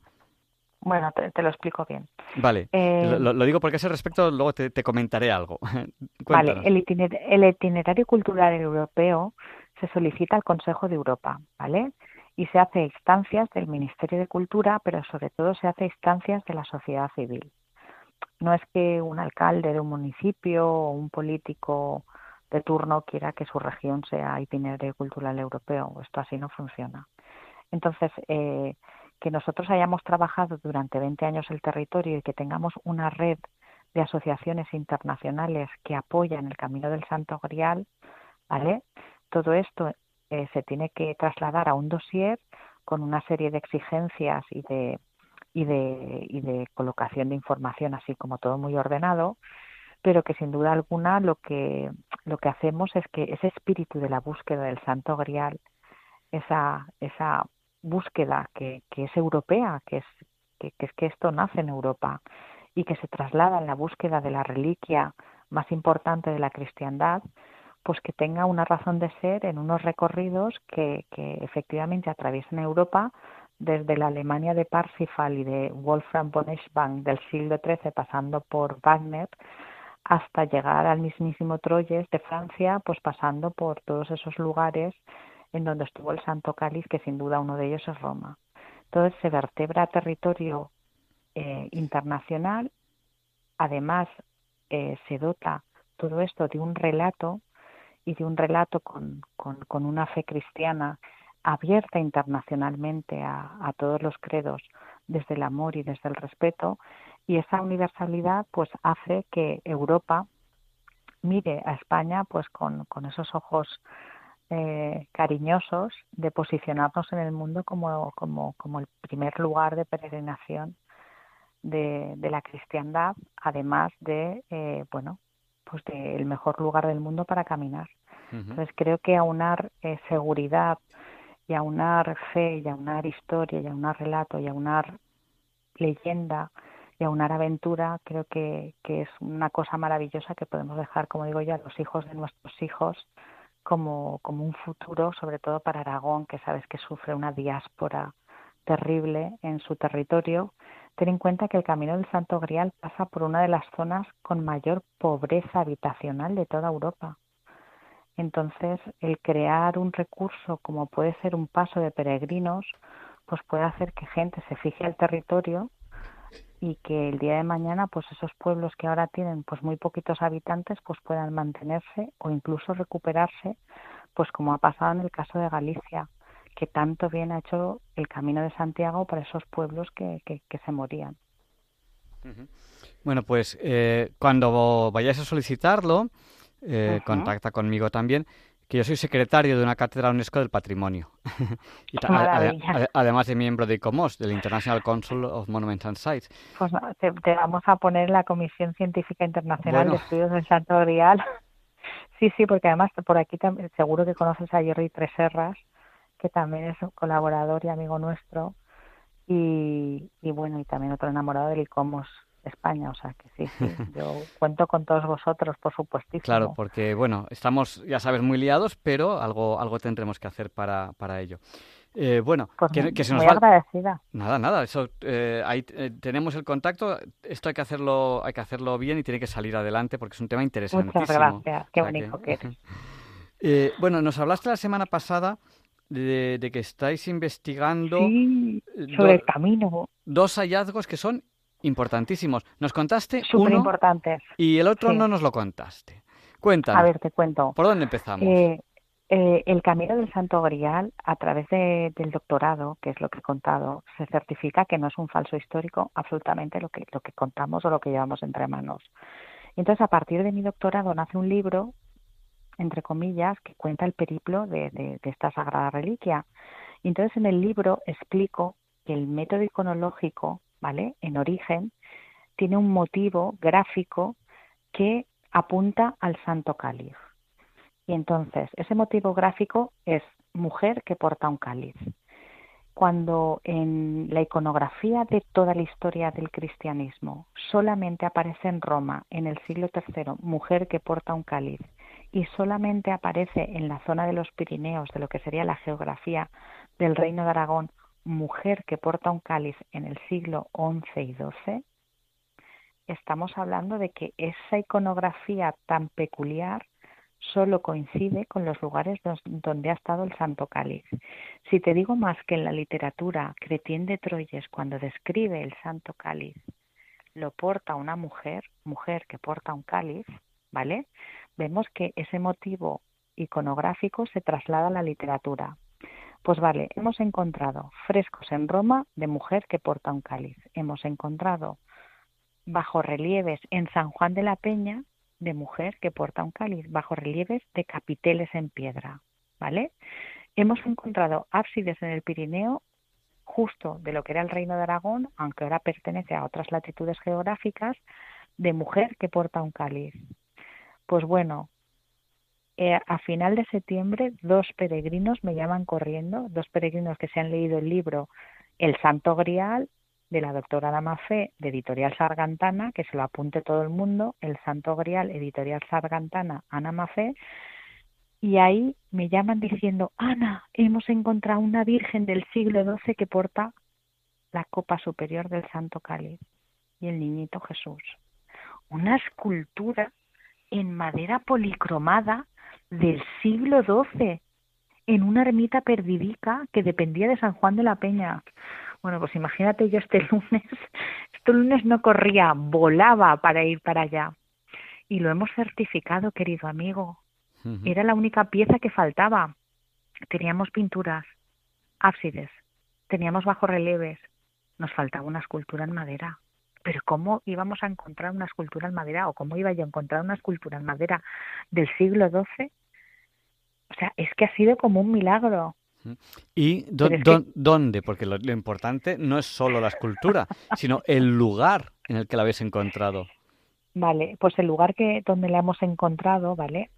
Bueno, te, lo explico bien. Vale, eh, lo, digo porque a ese respecto luego te, comentaré algo. vale, el, el itinerario cultural europeo se solicita al Consejo de Europa, ¿vale? y se hace instancias del Ministerio de Cultura, pero sobre todo se hace instancias de la sociedad civil. No es que un alcalde de un municipio o un político de turno quiera que su región sea itinerario cultural europeo. Esto así no funciona. Entonces, eh, que nosotros hayamos trabajado durante 20 años el territorio y que tengamos una red de asociaciones internacionales que apoyan el Camino del Santo Grial, ¿vale? Todo esto eh, se tiene que trasladar a un dossier con una serie de exigencias y de, y de, y de colocación de información, así como todo muy ordenado, pero que sin duda alguna lo que, lo que hacemos es que ese espíritu de la búsqueda del Santo Grial, esa, esa búsqueda que, que es europea, que es que, que es que esto nace en Europa y que se traslada en la búsqueda de la reliquia más importante de la cristiandad, pues que tenga una razón de ser en unos recorridos que, que efectivamente atraviesan Europa desde la Alemania de Parsifal y de Wolfram von Eschbank del siglo XIII pasando por Wagner hasta llegar al mismísimo Troyes de Francia, pues pasando por todos esos lugares en donde estuvo el Santo Cáliz, que sin duda uno de ellos es Roma. Entonces se vertebra territorio eh, internacional, además eh, se dota todo esto de un relato y de un relato con, una fe cristiana abierta internacionalmente a, todos los credos desde el amor y desde el respeto y esa universalidad pues hace que Europa mire a España pues con, con esos ojos eh, cariñosos de posicionarnos en el mundo como, como, como el primer lugar de peregrinación de, de la cristiandad además de eh, bueno pues del mejor lugar del mundo para caminar. Entonces creo que aunar eh, seguridad y aunar fe y aunar historia y aunar relato y aunar leyenda y aunar aventura creo que, que es una cosa maravillosa que podemos dejar, como digo yo, a los hijos de nuestros hijos como, como un futuro, sobre todo para Aragón, que sabes que sufre una diáspora terrible en su territorio Ten en cuenta que el Camino del Santo Grial pasa por una de las zonas con mayor pobreza habitacional de toda Europa. Entonces, el crear un recurso como puede ser un paso de peregrinos, pues puede hacer que gente se fije al territorio y que el día de mañana, pues esos pueblos que ahora tienen pues muy poquitos habitantes, pues puedan mantenerse o incluso recuperarse, pues como ha pasado en el caso de Galicia que tanto bien ha hecho el Camino de Santiago para esos pueblos que, que, se morían. Bueno, pues eh, cuando vayáis a solicitarlo, eh, contacta conmigo también, que yo soy secretario de una cátedra UNESCO del Patrimonio. y además de miembro de ICOMOS, del International Council of Monuments and Sites. Pues te, vamos a poner la Comisión Científica Internacional de Estudios del Santo Grial. sí, sí, porque además por aquí también, seguro que conoces a Jerry Treserras, que también es un colaborador y amigo nuestro. Y, y bueno, y también otro enamorado del ICOMOS España, o sea que sí, sí, yo cuento con todos vosotros, por supuestísimo. Claro, porque bueno, estamos, ya sabes, muy liados, pero algo, algo tendremos que hacer para, para ello. Eh, bueno, pues que, se nos muy agradecida. Nada, nada, eso, eh, ahí eh, tenemos el contacto, esto hay que hacerlo, hay que hacerlo bien y tiene que salir adelante porque es un tema interesantísimo. Muchas gracias, qué bonito que, eres. bueno, nos hablaste la semana pasada de, de que estáis investigando sobre el camino. Dos hallazgos que son importantísimos. Nos contaste Súper importantes. y el otro no nos lo contaste. Cuéntanos. A ver, te cuento. ¿Por dónde empezamos? Eh, eh, el camino del Santo Grial, a través del doctorado, que es lo que he contado, se certifica que no es un falso histórico absolutamente lo que, lo que contamos o lo que llevamos entre manos. Entonces, a partir de mi doctorado nace un libro, entre comillas, que cuenta el periplo de, de esta sagrada reliquia. Entonces, en el libro explico que el método iconológico ¿vale? En origen, tiene un motivo gráfico que apunta al Santo Cáliz. Y entonces, ese motivo gráfico es mujer que porta un cáliz. Cuando en la iconografía de toda la historia del cristianismo solamente aparece en Roma, en el siglo III, mujer que porta un cáliz, y solamente aparece en la zona de los Pirineos, de lo que sería la geografía del Reino de Aragón, mujer que porta un cáliz en el siglo XI y XII, estamos hablando de que esa iconografía tan peculiar solo coincide con los lugares donde ha estado el Santo Cáliz. Si te digo más que en la literatura, Cretien de Troyes, cuando describe el Santo Cáliz, lo porta una mujer, mujer que porta un cáliz, ¿vale? Vemos que ese motivo iconográfico se traslada a la literatura. Pues vale, hemos encontrado frescos en Roma de mujer que porta un cáliz. Hemos encontrado bajo relieves en San Juan de la Peña de mujer que porta un cáliz, bajo relieves de capiteles en piedra, ¿vale? Hemos encontrado ábsides en el Pirineo justo de lo que era el Reino de Aragón, aunque ahora pertenece a otras latitudes geográficas, de mujer que porta un cáliz. Pues bueno, eh, a final de septiembre dos peregrinos me llaman corriendo, dos peregrinos que se han leído el libro El Santo Grial de la doctora Ana de Editorial Sargantana, que se lo apunte todo el mundo, El Santo Grial, Editorial Sargantana, Ana Mafé, y ahí me llaman diciendo, Ana, hemos encontrado una virgen del siglo XII que porta la copa superior del Santo Cáliz y el niñito Jesús. Una escultura en madera policromada del siglo XII en una ermita perdidica que dependía de San Juan de la Peña. Bueno, pues imagínate yo este lunes, este lunes no corría, volaba para ir para allá. Y lo hemos certificado, querido amigo. Era la única pieza que faltaba. Teníamos pinturas, ábsides, teníamos bajorrelieves, nos faltaba una escultura en madera. Pero ¿cómo íbamos a encontrar una escultura en madera o cómo iba yo a encontrar una escultura en madera del siglo XII o sea, es que ha sido como un milagro. ¿Y dónde? Porque lo, importante no es solo la escultura, sino el lugar en el que la habéis encontrado. Vale, pues el lugar que donde la hemos encontrado, ¿vale?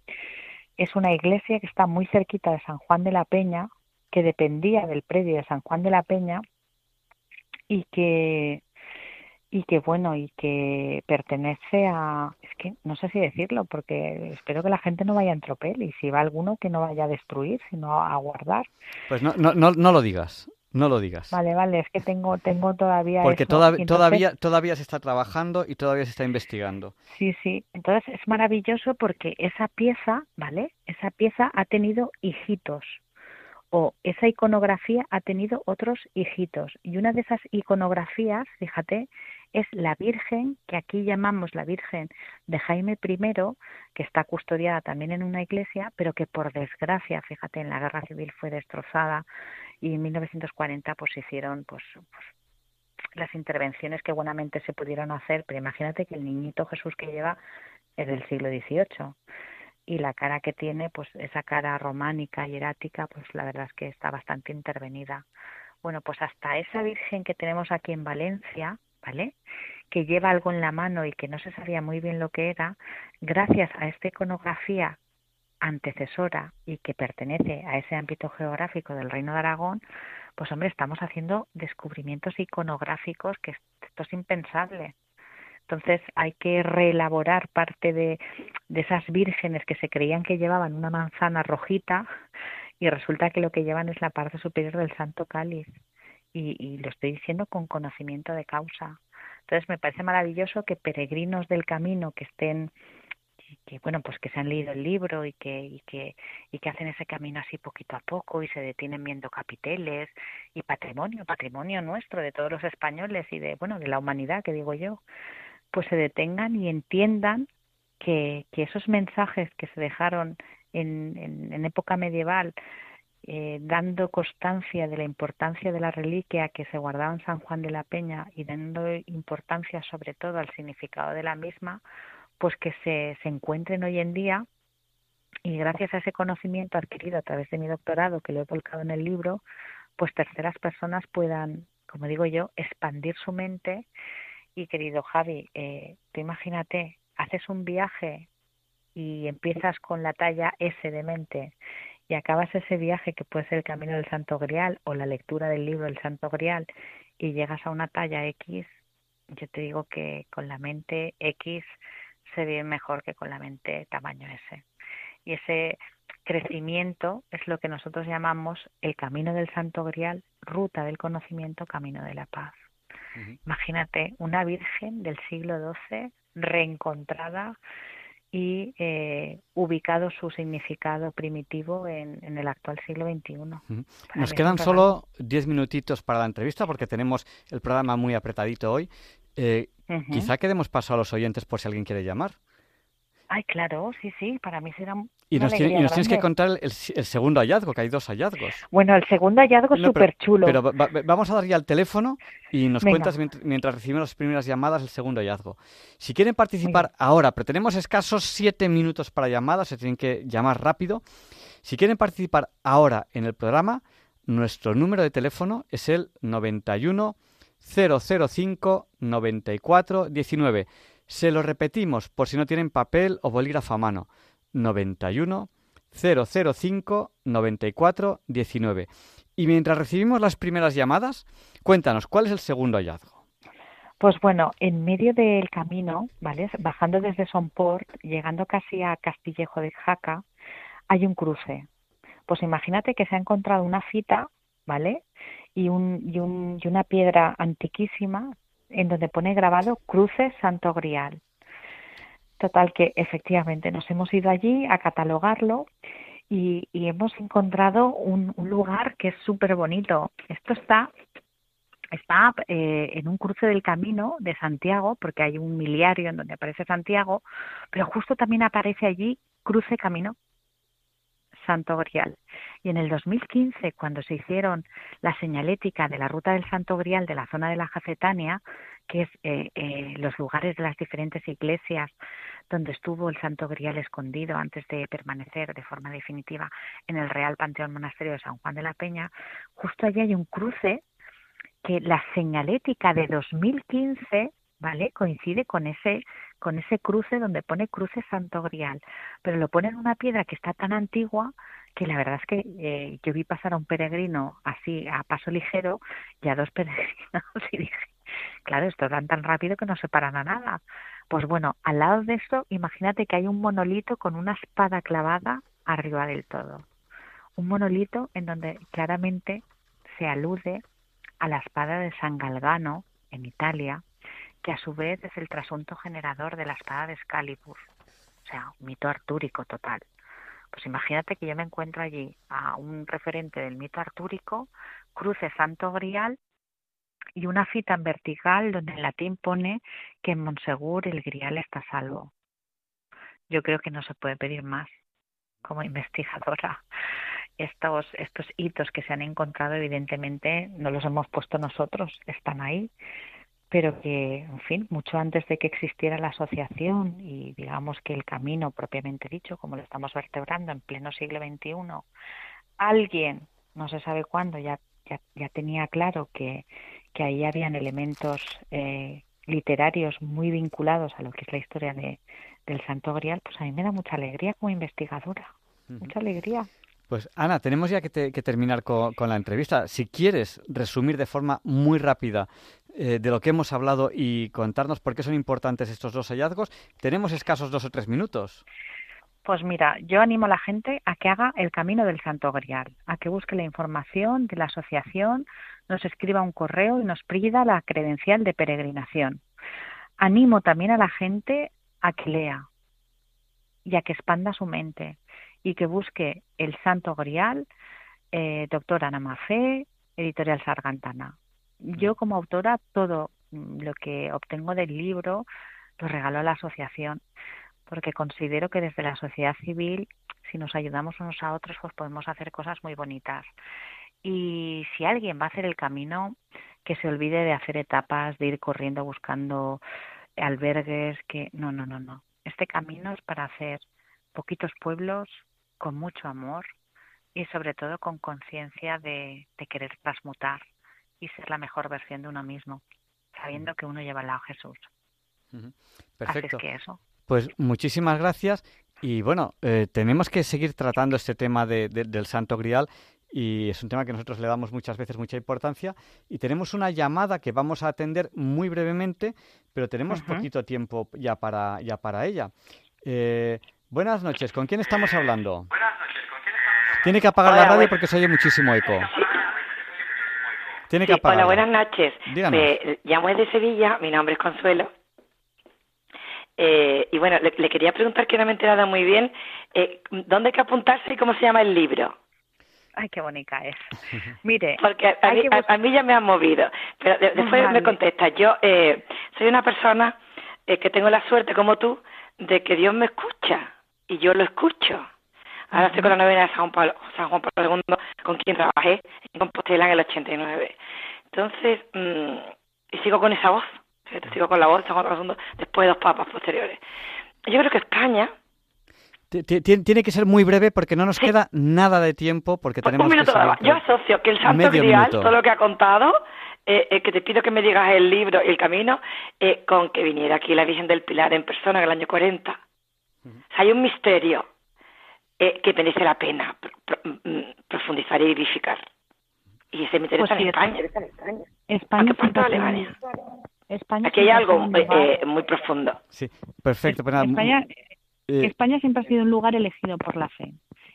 Es una iglesia que está muy cerquita de San Juan de la Peña, que dependía del predio de San Juan de la Peña y que y que bueno y que pertenece a es que no sé si decirlo porque espero que la gente no vaya en tropel y si va alguno que no vaya a destruir sino a guardar. Pues no no no, no lo digas no lo digas. Vale vale es que tengo tengo todavía porque todavía todavía se está trabajando y todavía se está investigando. Sí sí entonces es maravilloso porque esa pieza vale esa pieza ha tenido hijitos o esa iconografía ha tenido otros hijitos. Y una de esas iconografías fíjate es la Virgen, que aquí llamamos la Virgen de Jaime I, que está custodiada también en una iglesia, pero que por desgracia, fíjate, en la guerra civil fue destrozada y en 1940 pues hicieron pues, pues las intervenciones que buenamente se pudieron hacer, pero imagínate que el niñito Jesús que lleva es del siglo XVIII y la cara que tiene, pues esa cara románica y erática, pues la verdad es que está bastante intervenida. Bueno, pues hasta esa Virgen que tenemos aquí en Valencia, ¿vale? Que lleva algo en la mano y que no se sabía muy bien lo que era, gracias a esta iconografía antecesora y que pertenece a ese ámbito geográfico del Reino de Aragón, pues hombre, estamos haciendo descubrimientos iconográficos que esto es impensable. Entonces hay que reelaborar parte de, esas vírgenes que se creían que llevaban una manzana rojita y resulta que lo que llevan es la parte superior del Santo Cáliz. Y, y, lo estoy diciendo con conocimiento de causa. Entonces me parece maravilloso que peregrinos del camino que estén que bueno pues que se han leído el libro y que y que y que hacen ese camino así poquito a poco y se detienen viendo capiteles y patrimonio patrimonio nuestro de todos los españoles y de bueno de la humanidad que digo yo pues se detengan y entiendan que, que esos mensajes que se dejaron en, en, época medieval eh, dando constancia de la importancia de la reliquia que se guardaba en San Juan de la Peña y dando importancia sobre todo al significado de la misma, pues que se, se encuentren hoy en día. Y gracias a ese conocimiento adquirido a través de mi doctorado que lo he volcado en el libro, pues terceras personas puedan, como digo yo, expandir su mente y querido Javi, eh, tú imagínate, haces un viaje y empiezas con la talla S de mente y acabas ese viaje que puede ser el camino del Santo Grial o la lectura del libro del Santo Grial y llegas a una talla X, yo te digo que con la mente X se ve mejor que con la mente tamaño S. Y ese crecimiento es lo que nosotros llamamos el camino del Santo Grial, ruta del conocimiento, camino de la paz. Imagínate una virgen del siglo XII reencontrada y eh, ubicado su significado primitivo en, el actual siglo XXI. Nos quedan solo diez minutitos para la entrevista porque tenemos el programa muy apretadito hoy. Eh, Quizá quedemos paso a los oyentes por si alguien quiere llamar. Ay, claro, sí, sí, para mí será y nos, y nos tienes que contar el, segundo hallazgo, que hay dos hallazgos. Bueno, el segundo hallazgo es súper chulo. Pero, vamos a dar ya el teléfono y nos cuentas mientras, recibimos las primeras llamadas el segundo hallazgo. Si quieren participar ahora, pero tenemos escasos siete minutos para llamadas, se tienen que llamar rápido. Si quieren participar ahora en el programa, nuestro número de teléfono es el 91 005 94 19. Se lo repetimos por si no tienen papel o bolígrafo a mano. 91 005 94 19. Y mientras recibimos las primeras llamadas, cuéntanos, ¿cuál es el segundo hallazgo? Pues bueno, en medio del camino, ¿vale? Bajando desde Sonport, llegando casi a Castillejo de Jaca, hay un cruce. Pues imagínate que se ha encontrado una cita, ¿vale? Y, un, y una piedra antiquísima en donde pone grabado Cruce Santo Grial. Total que efectivamente nos hemos ido allí a catalogarlo y, hemos encontrado un, lugar que es súper bonito. Esto está está eh, en un cruce del camino de Santiago, porque hay un miliario en donde aparece Santiago, pero justo también aparece allí cruce camino Santo Grial. Y en el 2015, cuando se hicieron la señalética de la ruta del Santo Grial de la zona de la Jacetania, que es eh, eh, los lugares de las diferentes iglesias donde estuvo el Santo Grial escondido antes de permanecer de forma definitiva en el Real Panteón Monasterio de San Juan de la Peña, justo allí hay un cruce que la señalética de 2015 ¿vale? Coincide con ese con ese cruce donde pone cruce Santo Grial, pero lo pone en una piedra que está tan antigua que la verdad es que eh, yo vi pasar a un peregrino así a paso ligero y a dos peregrinos y dije, claro, esto van tan rápido que no se paran a nada. Pues bueno, al lado de esto, imagínate que hay un monolito con una espada clavada arriba del todo. Un monolito en donde claramente se alude a la espada de San Galgano en Italia, que a su vez es el trasunto generador de la espada de Excalibur. O sea, un mito artúrico total. Pues imagínate que yo me encuentro allí a un referente del mito artúrico, cruce Santo Grial y una cita en vertical donde en latín pone que en Monsegur el Grial está salvo. Yo creo que no se puede pedir más como investigadora. estos, estos hitos que se han encontrado, evidentemente, no los hemos puesto nosotros, están ahí, pero que, en fin, mucho antes de que existiera la asociación y digamos que el camino propiamente dicho, como lo estamos vertebrando en pleno siglo XXI, alguien, no se sabe cuándo, ya, ya, tenía claro que, que ahí habían elementos eh, literarios muy vinculados a lo que es la historia de, del Santo Grial, pues a mí me da mucha alegría como investigadora, mucha alegría. Pues Ana, tenemos ya que, terminar con, la entrevista. Si quieres resumir de forma muy rápida eh, de lo que hemos hablado y contarnos por qué son importantes estos dos hallazgos, tenemos escasos dos o tres minutos. Pues mira, yo animo a la gente a que haga el camino del Santo Grial, a que busque la información de la asociación, nos escriba un correo y nos pida la credencial de peregrinación. Animo también a la gente a que lea y a que expanda su mente y que busque el Santo Grial, eh, doctora Ana Mafé, editorial Sargantana. Yo como autora todo mm, lo que obtengo del libro lo regalo a la asociación porque considero que desde la sociedad civil si nos ayudamos unos a otros pues podemos hacer cosas muy bonitas. Y si alguien va a hacer el camino que se olvide de hacer etapas de ir corriendo buscando albergues que no no no no. Este camino es para hacer poquitos pueblos con mucho amor y sobre todo con conciencia de, querer transmutar y ser la mejor versión de uno mismo, sabiendo que uno lleva al lado a Jesús. Perfecto. que eso. Pues muchísimas gracias. Y bueno, eh, tenemos que seguir tratando este tema del Santo Grial y es un tema que nosotros le damos muchas veces mucha importancia. Y tenemos una llamada que vamos a atender muy brevemente, pero tenemos poquito tiempo ya para, ya para ella. Eh, Buenas noches, ¿con quién estamos hablando? Buenas noches, ¿con quién estamos hablando? Tiene que apagar la radio porque se oye muchísimo eco. Tiene que apagar. Hola, buenas noches. Me llamo desde Sevilla, mi nombre es Consuelo. Eh, y bueno, le, quería preguntar que no me he enterado muy bien, eh, ¿dónde hay que apuntarse y cómo se llama el libro? Ay, qué bonita es. Mire, porque a, mí, ya me han movido, pero después me contesta. Yo eh, soy una persona eh, que tengo la suerte, como tú, de que Dios me escucha y yo lo escucho. Ahora estoy con la novena de San Juan, Pablo, San Juan Pablo II, con quien trabajé en Compostela en el 89. Entonces, mmm, y sigo con esa voz, sigo con la voz de San Juan Pablo II después de dos papas posteriores. Yo creo que España... Tiene que ser muy breve porque no nos queda nada de tiempo porque tenemos un minuto que Yo asocio que el Santo Grial, todo lo que ha contado, eh, eh, que te pido que me digas el libro y el camino, eh, con que viniera aquí la Virgen del Pilar en persona en el año 40 hay un misterio eh, que merece la pena mm, profundizar y edificar. Y ese pues está, en España. España. España. Aquí hay algo eh, muy profundo. Sí, perfecto. Pues España, eh, España siempre ha sido un lugar elegido por la fe.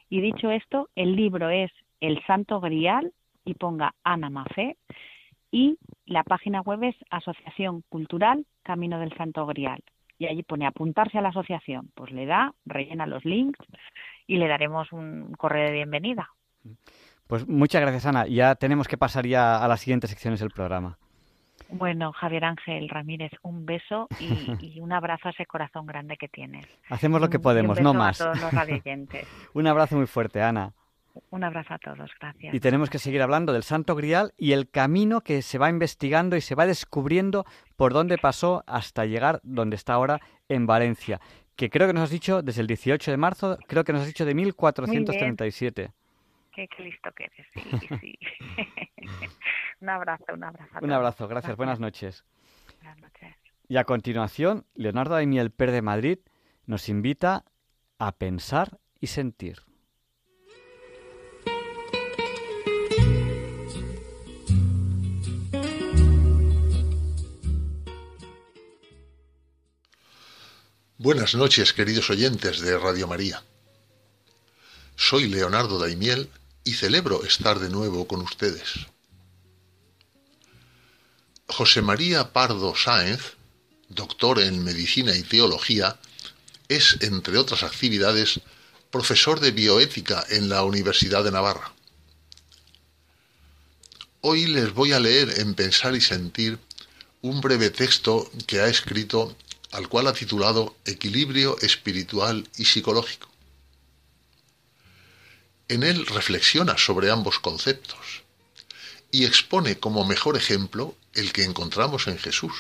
Y dicho esto, el libro es El Santo Grial y ponga Ana Mafé y la página web es Asociación Cultural Camino del Santo Grial y allí pone apuntarse a la asociación. Pues le da, rellena los links y le daremos un correo de bienvenida. Pues muchas gracias, Ana. Ya tenemos que pasar ya a las siguientes secciones del programa. Bueno, Javier Ángel Ramírez, un beso y, un abrazo a ese corazón grande que tienes. Hacemos lo que podemos, no más. A todos los un abrazo muy fuerte, Ana. Un abrazo a todos, gracias. Y tenemos que seguir hablando del Santo Grial y el camino que se va investigando y se va descubriendo por dónde pasó hasta llegar donde está ahora en Valencia, que creo que nos has dicho desde el 18 de marzo, creo que nos has dicho de 1437. Qué, qué listo que eres, sí, sí. un abrazo, un abrazo. un abrazo, gracias, buenas noches. Buenas noches. Y a continuación, Leonardo Daimiel Per de Madrid nos invita a pensar y sentir. Buenas noches, queridos oyentes de Radio María. Soy Leonardo Daimiel y celebro estar de nuevo con ustedes. José María Pardo Sáenz, doctor en Medicina y Teología, es, entre otras actividades, profesor de bioética en la Universidad de Navarra. Hoy les voy a leer en Pensar y Sentir un breve texto que ha escrito al cual ha titulado Equilibrio espiritual y psicológico. En él reflexiona sobre ambos conceptos y expone como mejor ejemplo el que encontramos en Jesús,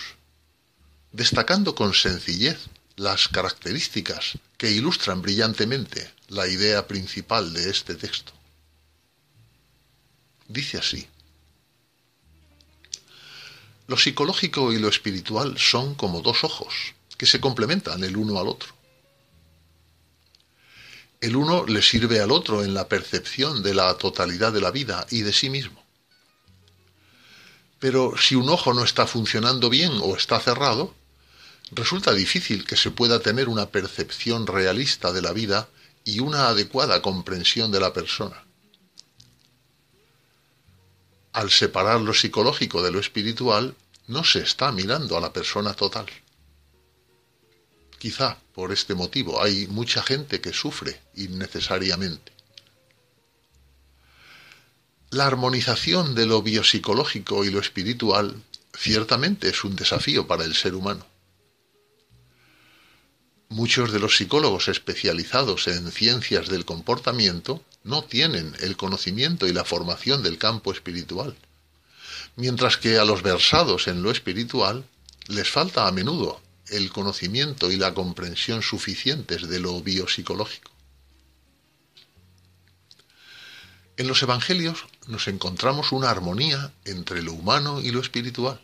destacando con sencillez las características que ilustran brillantemente la idea principal de este texto. Dice así, lo psicológico y lo espiritual son como dos ojos, que se complementan el uno al otro. El uno le sirve al otro en la percepción de la totalidad de la vida y de sí mismo. Pero si un ojo no está funcionando bien o está cerrado, resulta difícil que se pueda tener una percepción realista de la vida y una adecuada comprensión de la persona. Al separar lo psicológico de lo espiritual, no se está mirando a la persona total. Quizá por este motivo hay mucha gente que sufre innecesariamente. La armonización de lo biopsicológico y lo espiritual ciertamente es un desafío para el ser humano. Muchos de los psicólogos especializados en ciencias del comportamiento no tienen el conocimiento y la formación del campo espiritual, mientras que a los versados en lo espiritual les falta a menudo el conocimiento y la comprensión suficientes de lo biopsicológico. En los Evangelios nos encontramos una armonía entre lo humano y lo espiritual.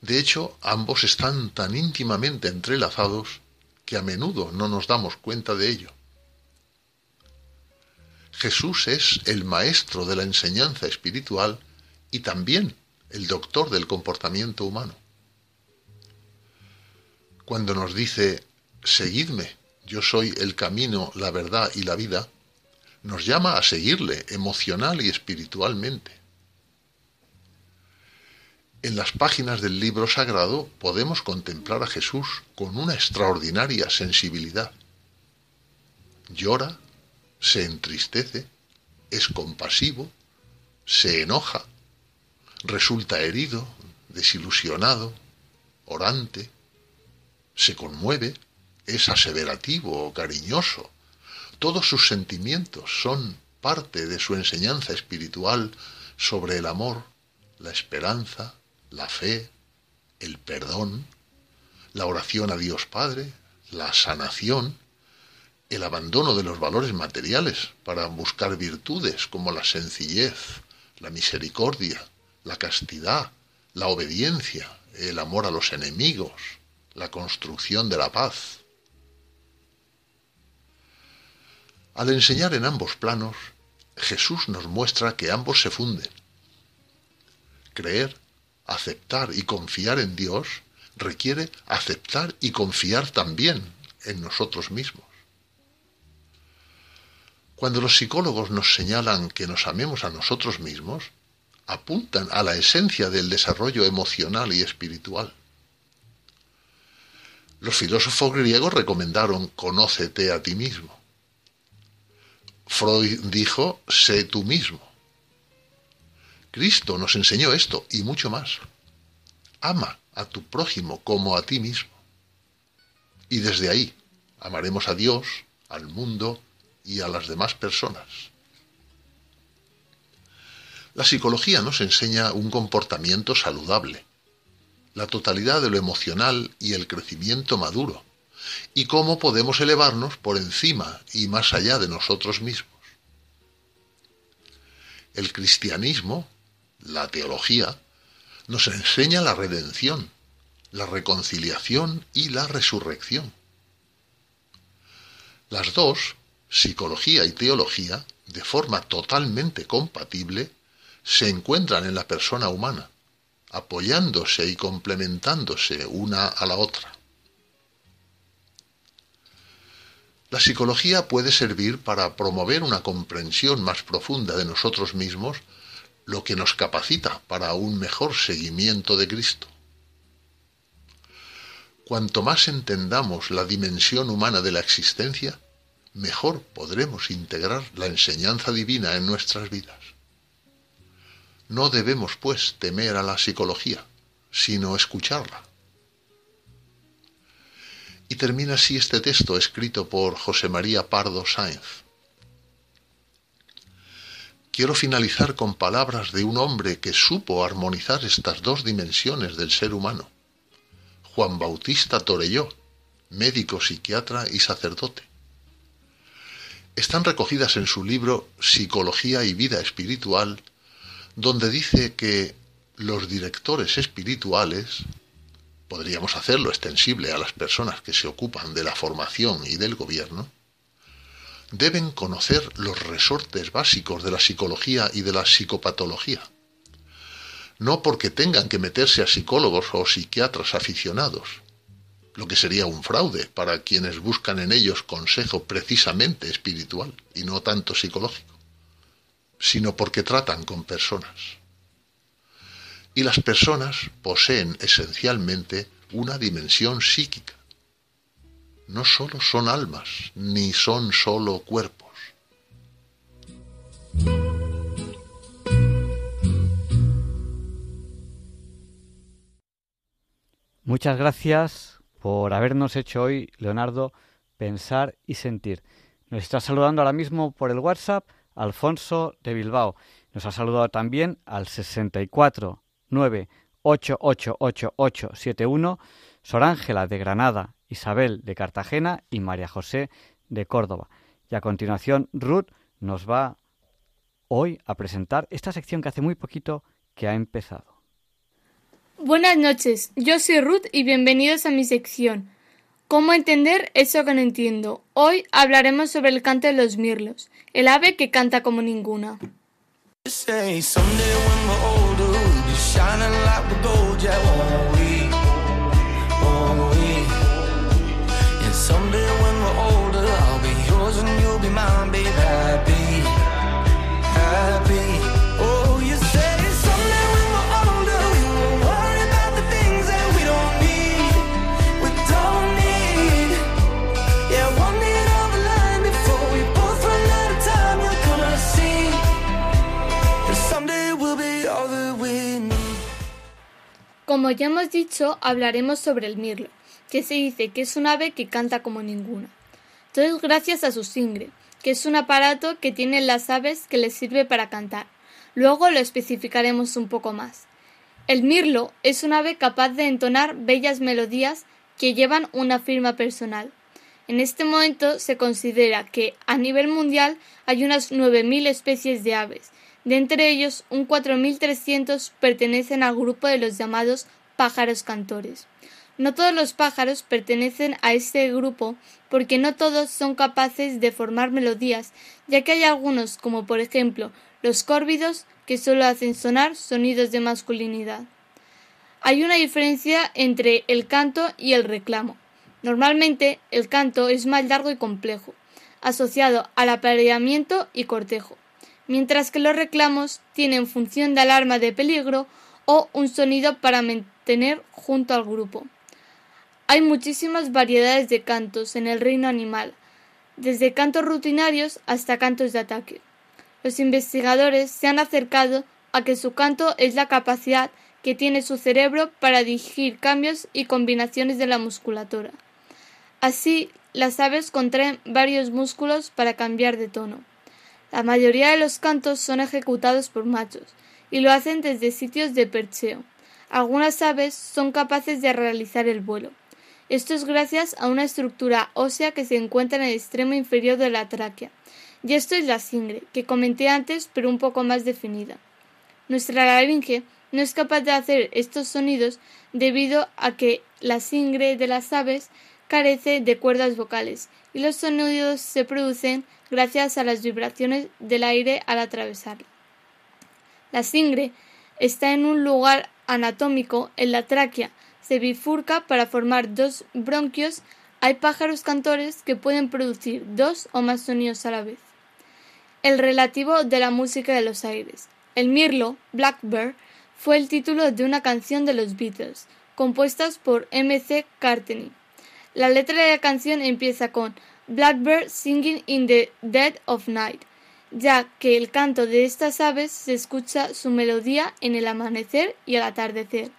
De hecho, ambos están tan íntimamente entrelazados que a menudo no nos damos cuenta de ello. Jesús es el maestro de la enseñanza espiritual y también el doctor del comportamiento humano. Cuando nos dice, seguidme, yo soy el camino, la verdad y la vida, nos llama a seguirle emocional y espiritualmente. En las páginas del libro sagrado podemos contemplar a Jesús con una extraordinaria sensibilidad. Llora, se entristece, es compasivo, se enoja, resulta herido, desilusionado, orante, se conmueve, es aseverativo o cariñoso, todos sus sentimientos son parte de su enseñanza espiritual sobre el amor, la esperanza, la fe, el perdón, la oración a Dios Padre, la sanación, el abandono de los valores materiales para buscar virtudes como la sencillez, la misericordia, la castidad, la obediencia, el amor a los enemigos, la construcción de la paz. Al enseñar en ambos planos, Jesús nos muestra que ambos se funden. Creer, aceptar y confiar en Dios requiere aceptar y confiar también en nosotros mismos. Cuando los psicólogos nos señalan que nos amemos a nosotros mismos, apuntan a la esencia del desarrollo emocional y espiritual. Los filósofos griegos recomendaron conócete a ti mismo. Freud dijo, sé tú mismo. Cristo nos enseñó esto y mucho más. Ama a tu prójimo como a ti mismo. Y desde ahí amaremos a Dios, al mundo y a las demás personas. La psicología nos enseña un comportamiento saludable, la totalidad de lo emocional y el crecimiento maduro, y cómo podemos elevarnos por encima y más allá de nosotros mismos. El cristianismo, la teología, nos enseña la redención, la reconciliación y la resurrección. Las dos, psicología y teología, de forma totalmente compatible, se encuentran en la persona humana, apoyándose y complementándose una a la otra. La psicología puede servir para promover una comprensión más profunda de nosotros mismos, lo que nos capacita para un mejor seguimiento de Cristo. Cuanto más entendamos la dimensión humana de la existencia, mejor podremos integrar la enseñanza divina en nuestras vidas. No debemos, pues, temer a la psicología, sino escucharla. Y termina así este texto escrito por José María Pardo Sáenz. quiero finalizar con palabras de un hombre que supo armonizar estas dos dimensiones del ser humano, Juan Bautista Torelló, médico, psiquiatra y sacerdote. Están recogidas en su libro Psicología y Vida Espiritual, donde dice que los directores espirituales, podríamos hacerlo extensible a las personas que se ocupan de la formación y del gobierno, deben conocer los resortes básicos de la psicología y de la psicopatología. No porque tengan que meterse a psicólogos o psiquiatras aficionados, lo que sería un fraude para quienes buscan en ellos consejo precisamente espiritual y no tanto psicológico, sino porque tratan con personas. Y las personas poseen esencialmente una dimensión psíquica no solo son almas, ni son solo cuerpos. Muchas gracias por habernos hecho hoy, Leonardo, pensar y sentir. Nos está saludando ahora mismo por el WhatsApp Alfonso de Bilbao. Nos ha saludado también al 64 9 Sor Ángela de Granada Isabel de Cartagena y María José de Córdoba. Y a continuación, Ruth nos va hoy a presentar esta sección que hace muy poquito que ha empezado. Buenas noches, yo soy Ruth y bienvenidos a mi sección. ¿Cómo entender eso que no entiendo? Hoy hablaremos sobre el canto de los mirlos, el ave que canta como ninguna. Como ya hemos dicho, hablaremos sobre el mirlo, que se dice que es un ave que canta como ninguna. Todo es gracias a su singre, que es un aparato que tienen las aves que les sirve para cantar. Luego lo especificaremos un poco más. El mirlo es un ave capaz de entonar bellas melodías que llevan una firma personal. En este momento se considera que a nivel mundial hay unas 9.000 especies de aves, de entre ellos, un 4.300 pertenecen al grupo de los llamados pájaros cantores. No todos los pájaros pertenecen a este grupo porque no todos son capaces de formar melodías, ya que hay algunos, como por ejemplo los córvidos, que solo hacen sonar sonidos de masculinidad. Hay una diferencia entre el canto y el reclamo. Normalmente el canto es más largo y complejo, asociado al apareamiento y cortejo mientras que los reclamos tienen función de alarma de peligro o un sonido para mantener junto al grupo. Hay muchísimas variedades de cantos en el reino animal, desde cantos rutinarios hasta cantos de ataque. Los investigadores se han acercado a que su canto es la capacidad que tiene su cerebro para dirigir cambios y combinaciones de la musculatura. Así, las aves contraen varios músculos para cambiar de tono. La mayoría de los cantos son ejecutados por machos, y lo hacen desde sitios de percheo. Algunas aves son capaces de realizar el vuelo. Esto es gracias a una estructura ósea que se encuentra en el extremo inferior de la tráquea. Y esto es la singre, que comenté antes, pero un poco más definida. Nuestra laringe no es capaz de hacer estos sonidos debido a que la singre de las aves carece de cuerdas vocales y los sonidos se producen gracias a las vibraciones del aire al atravesarla. La singre está en un lugar anatómico en la tráquea, se bifurca para formar dos bronquios. Hay pájaros cantores que pueden producir dos o más sonidos a la vez. El relativo de la música de los aires. El mirlo, Blackbird, fue el título de una canción de los Beatles, compuestas por M. C. Cartney. La letra de la canción empieza con Blackbird singing in the dead of night, ya que el canto de estas aves se escucha su melodía en el amanecer y al atardecer.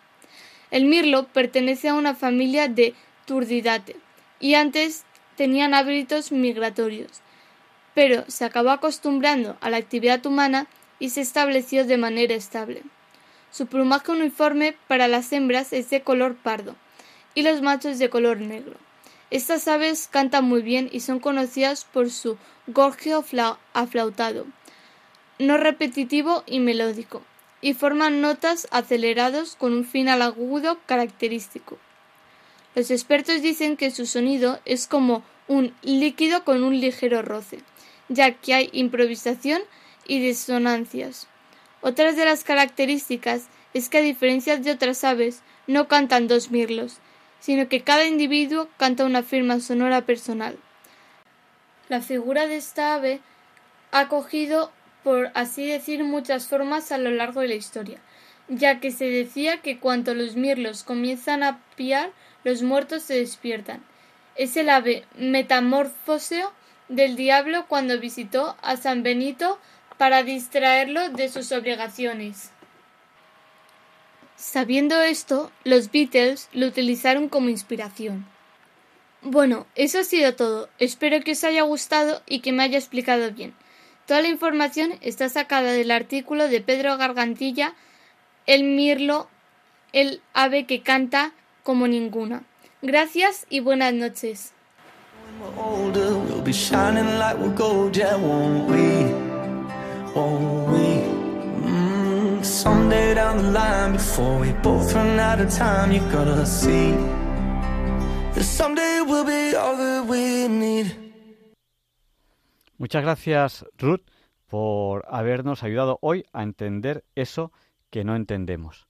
El mirlo pertenece a una familia de Turdidate y antes tenían hábitos migratorios, pero se acabó acostumbrando a la actividad humana y se estableció de manera estable. Su plumaje uniforme para las hembras es de color pardo y los machos de color negro. Estas aves cantan muy bien y son conocidas por su gorgio aflautado, no repetitivo y melódico, y forman notas acelerados con un final agudo característico. Los expertos dicen que su sonido es como un líquido con un ligero roce, ya que hay improvisación y disonancias. Otras de las características es que a diferencia de otras aves no cantan dos mirlos, sino que cada individuo canta una firma sonora personal. La figura de esta ave ha cogido, por así decir, muchas formas a lo largo de la historia, ya que se decía que cuando los mirlos comienzan a piar, los muertos se despiertan. Es el ave metamorfoseo del diablo cuando visitó a San Benito para distraerlo de sus obligaciones. Sabiendo esto, los Beatles lo utilizaron como inspiración. Bueno, eso ha sido todo. Espero que os haya gustado y que me haya explicado bien. Toda la información está sacada del artículo de Pedro Gargantilla, El Mirlo, el ave que canta como ninguna. Gracias y buenas noches. Muchas gracias, Ruth, por habernos ayudado hoy a entender eso que no entendemos.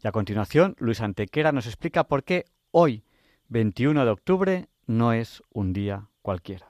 Y a continuación, Luis Antequera nos explica por qué hoy, 21 de octubre, no es un día cualquiera.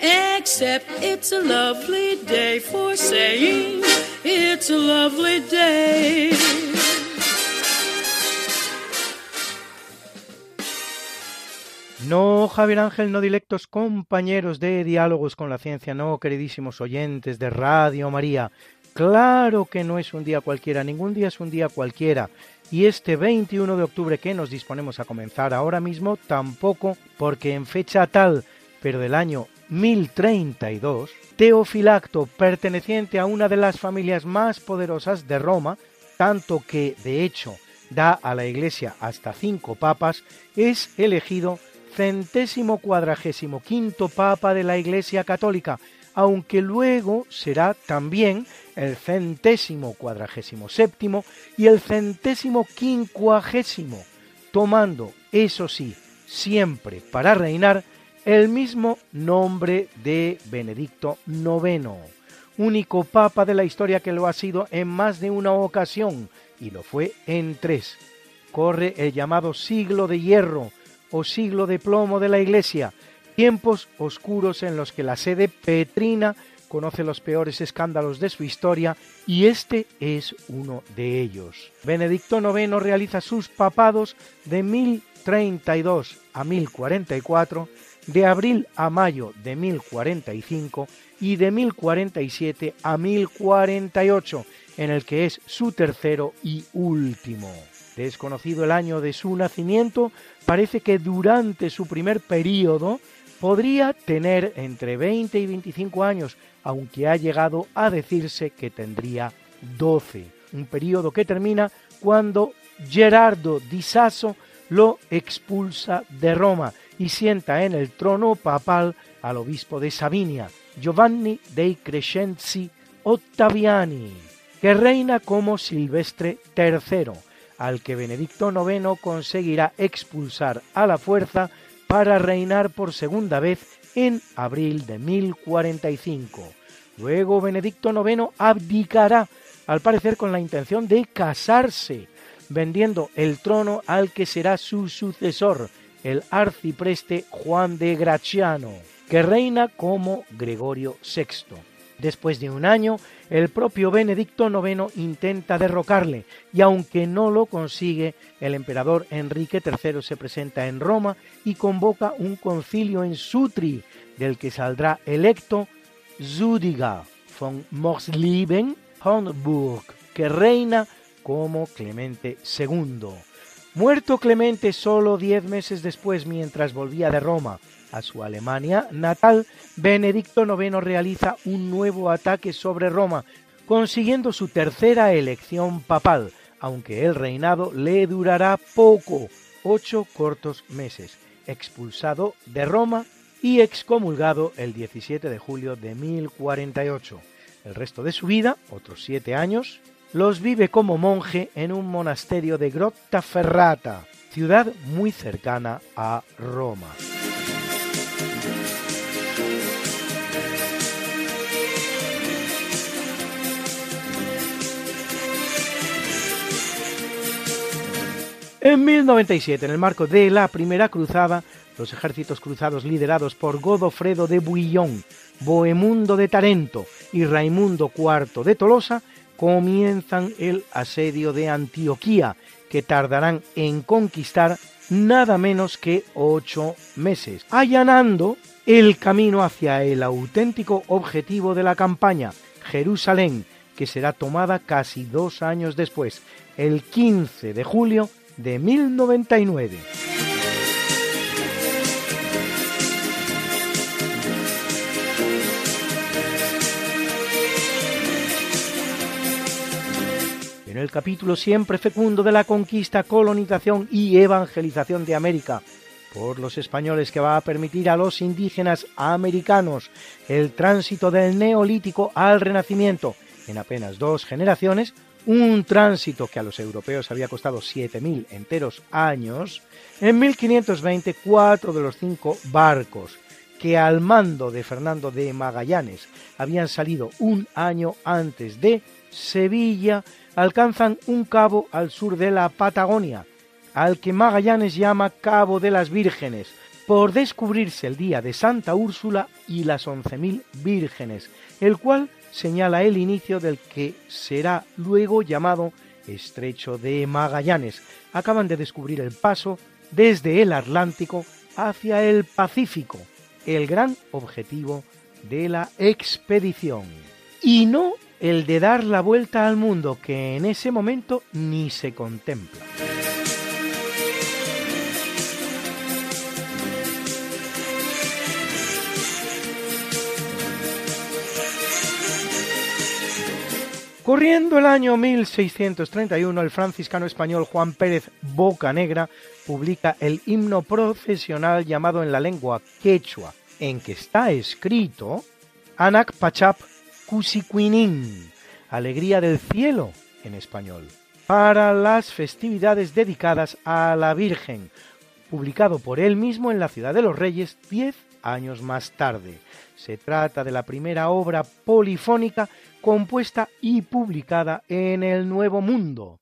Except it's a lovely day for saying it's a lovely day. No, Javier Ángel, no directos compañeros de diálogos con la ciencia, no, queridísimos oyentes de Radio María. Claro que no es un día cualquiera, ningún día es un día cualquiera. Y este 21 de octubre que nos disponemos a comenzar ahora mismo, tampoco, porque en fecha tal, pero del año 1032, Teofilacto, perteneciente a una de las familias más poderosas de Roma, tanto que, de hecho, da a la Iglesia hasta cinco papas, es elegido centésimo cuadragésimo quinto papa de la Iglesia Católica, aunque luego será también el centésimo cuadragésimo séptimo y el centésimo quincuagésimo, tomando, eso sí, siempre para reinar el mismo nombre de Benedicto IX, único papa de la historia que lo ha sido en más de una ocasión, y lo fue en tres. Corre el llamado siglo de hierro o siglo de plomo de la Iglesia, tiempos oscuros en los que la sede petrina conoce los peores escándalos de su historia y este es uno de ellos. Benedicto IX realiza sus papados de 1032 a 1044 de abril a mayo de 1045 y de 1047 a 1048, en el que es su tercero y último. Desconocido el año de su nacimiento, parece que durante su primer período podría tener entre 20 y 25 años, aunque ha llegado a decirse que tendría 12, un periodo que termina cuando Gerardo di Sasso lo expulsa de Roma y sienta en el trono papal al obispo de Sabinia, Giovanni dei Crescenzi Ottaviani, que reina como Silvestre III, al que Benedicto IX conseguirá expulsar a la fuerza para reinar por segunda vez en abril de 1045. Luego Benedicto IX abdicará, al parecer con la intención de casarse, vendiendo el trono al que será su sucesor, el arcipreste Juan de Graciano, que reina como Gregorio VI. Después de un año, el propio Benedicto IX intenta derrocarle y aunque no lo consigue, el emperador Enrique III se presenta en Roma y convoca un concilio en Sutri, del que saldrá electo Zudiga von Morsleben-Hornburg, que reina como Clemente II. Muerto Clemente solo diez meses después, mientras volvía de Roma a su Alemania natal, Benedicto IX realiza un nuevo ataque sobre Roma, consiguiendo su tercera elección papal, aunque el reinado le durará poco, ocho cortos meses, expulsado de Roma y excomulgado el 17 de julio de 1048. El resto de su vida, otros siete años, los vive como monje en un monasterio de Grottaferrata, ciudad muy cercana a Roma. En 1097, en el marco de la Primera Cruzada, los ejércitos cruzados liderados por Godofredo de Bouillon, Bohemundo de Tarento y Raimundo IV de Tolosa comienzan el asedio de Antioquía, que tardarán en conquistar nada menos que ocho meses, allanando el camino hacia el auténtico objetivo de la campaña, Jerusalén, que será tomada casi dos años después, el 15 de julio de 1099. El capítulo siempre fecundo de la conquista, colonización y evangelización de América por los españoles que va a permitir a los indígenas americanos el tránsito del neolítico al renacimiento. En apenas dos generaciones, un tránsito que a los europeos había costado 7.000 enteros años, en 1520 cuatro de los cinco barcos que al mando de Fernando de Magallanes habían salido un año antes de Sevilla, alcanzan un cabo al sur de la Patagonia, al que Magallanes llama Cabo de las Vírgenes, por descubrirse el día de Santa Úrsula y las 11.000 vírgenes, el cual señala el inicio del que será luego llamado Estrecho de Magallanes. Acaban de descubrir el paso desde el Atlántico hacia el Pacífico, el gran objetivo de la expedición. Y no el de dar la vuelta al mundo que en ese momento ni se contempla. Corriendo el año 1631, el franciscano español Juan Pérez Bocanegra publica el himno profesional llamado en la lengua quechua, en que está escrito Anak Pachap Cusiquinin, alegría del cielo en español, para las festividades dedicadas a la Virgen, publicado por él mismo en la ciudad de los Reyes diez años más tarde. Se trata de la primera obra polifónica compuesta y publicada en el Nuevo Mundo.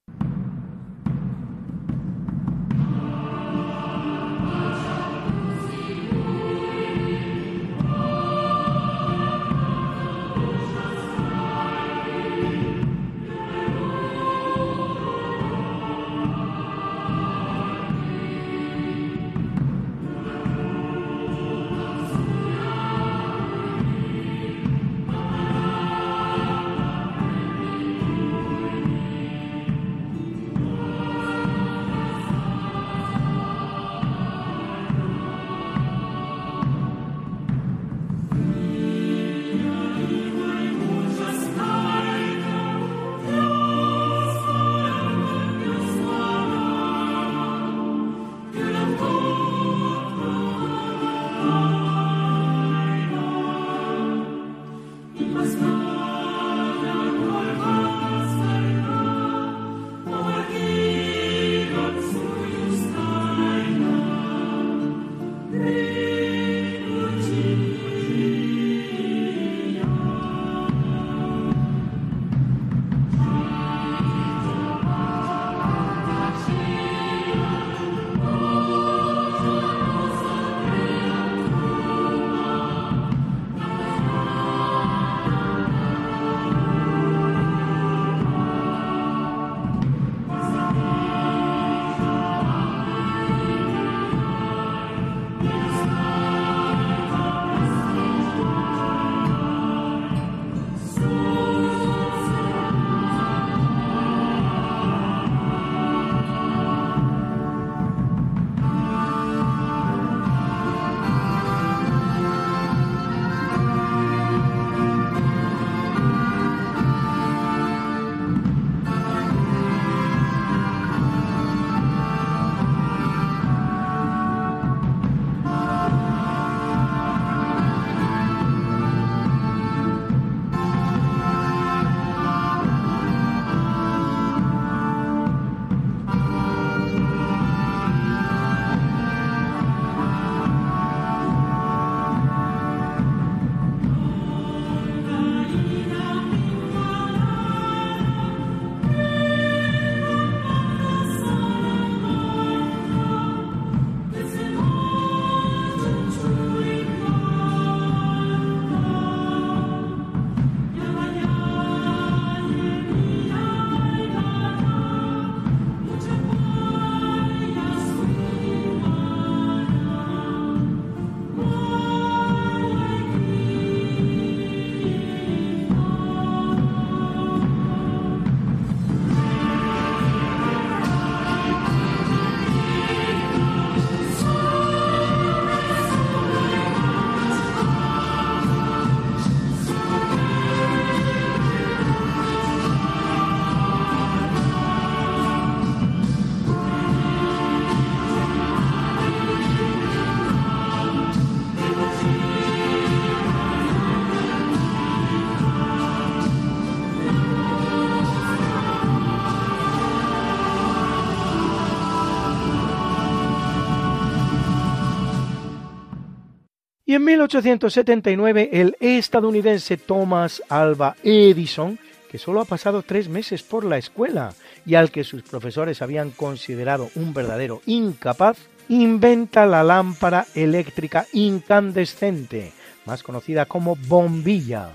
Y en 1879 el estadounidense Thomas Alva Edison, que solo ha pasado tres meses por la escuela y al que sus profesores habían considerado un verdadero incapaz, inventa la lámpara eléctrica incandescente, más conocida como bombilla,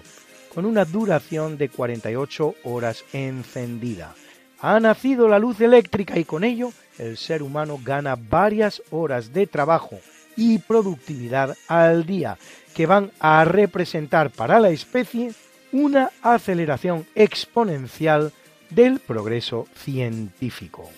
con una duración de 48 horas encendida. Ha nacido la luz eléctrica y con ello el ser humano gana varias horas de trabajo y productividad al día, que van a representar para la especie una aceleración exponencial del progreso científico.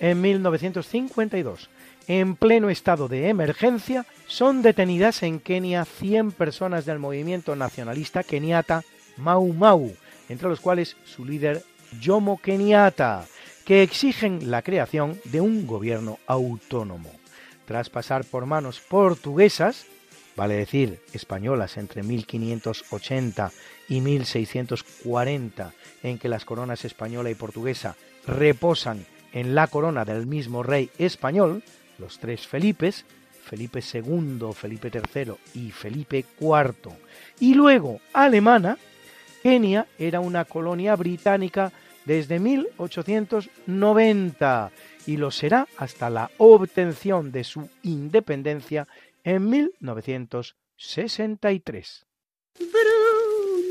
En 1952, en pleno estado de emergencia, son detenidas en Kenia 100 personas del movimiento nacionalista keniata Mau Mau, entre los cuales su líder Jomo Kenyatta, que exigen la creación de un gobierno autónomo. Tras pasar por manos portuguesas, vale decir españolas entre 1580 y 1640, en que las coronas española y portuguesa reposan en la corona del mismo rey español, los tres Felipes, Felipe II, Felipe III y Felipe IV, y luego alemana, Kenia era una colonia británica desde 1890 y lo será hasta la obtención de su independencia en 1963.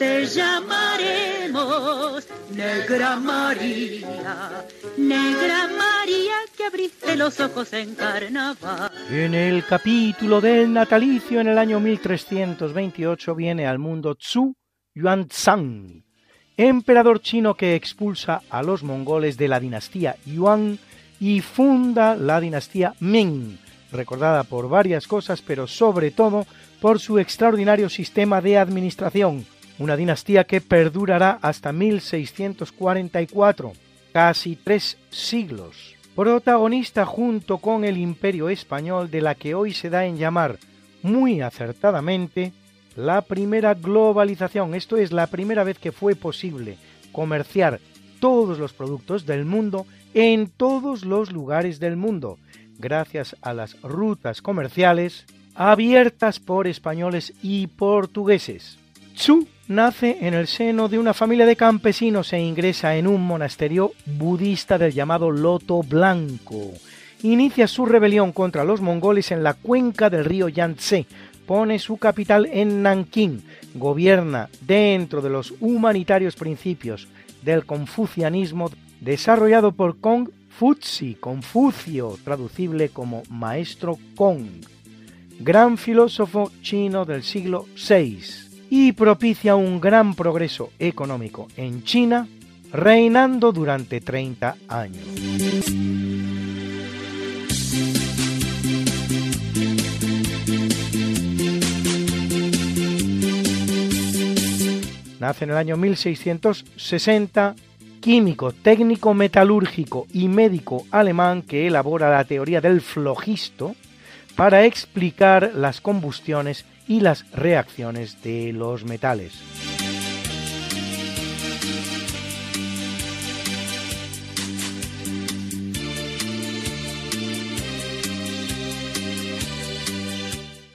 te llamaremos Negra María, Negra María que abriste los ojos en carnaval. En el capítulo del natalicio en el año 1328 viene al mundo Tzu Yuanzhang, emperador chino que expulsa a los mongoles de la dinastía Yuan y funda la dinastía Ming, recordada por varias cosas, pero sobre todo por su extraordinario sistema de administración, una dinastía que perdurará hasta 1644, casi tres siglos, protagonista junto con el imperio español de la que hoy se da en llamar muy acertadamente la primera globalización, esto es la primera vez que fue posible comerciar todos los productos del mundo en todos los lugares del mundo, gracias a las rutas comerciales abiertas por españoles y portugueses. Chu nace en el seno de una familia de campesinos e ingresa en un monasterio budista del llamado Loto Blanco. Inicia su rebelión contra los mongoles en la cuenca del río Yangtze, pone su capital en Nankín, gobierna dentro de los humanitarios principios del confucianismo desarrollado por Kong Futsi, Confucio, traducible como Maestro Kong, gran filósofo chino del siglo VI y propicia un gran progreso económico en China, reinando durante 30 años. Nace en el año 1660, químico, técnico metalúrgico y médico alemán que elabora la teoría del flogisto para explicar las combustiones y las reacciones de los metales.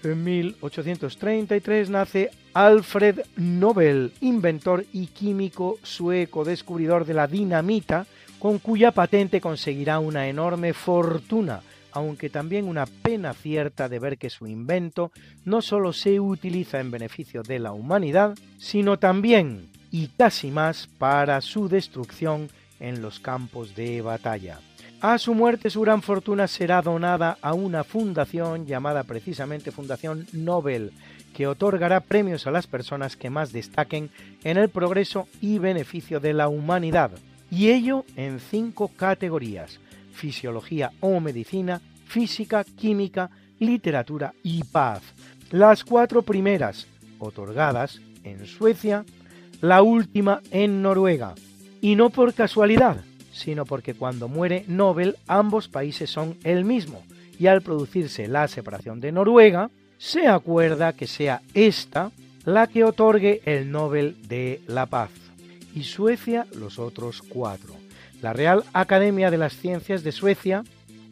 En 1833 nace Alfred Nobel, inventor y químico sueco descubridor de la dinamita, con cuya patente conseguirá una enorme fortuna, aunque también una pena cierta de ver que su invento no solo se utiliza en beneficio de la humanidad, sino también, y casi más, para su destrucción en los campos de batalla. A su muerte su gran fortuna será donada a una fundación llamada precisamente Fundación Nobel, que otorgará premios a las personas que más destaquen en el progreso y beneficio de la humanidad. y ello en cinco categorías, fisiología o medicina, física, química, literatura y paz. Las cuatro primeras, otorgadas en Suecia, la última en Noruega. Y no por casualidad, sino porque cuando muere Nobel ambos países son el mismo, y al producirse la separación de Noruega, se acuerda que sea esta la que otorgue el Nobel de la Paz, y Suecia los otros cuatro. La Real Academia de las Ciencias de Suecia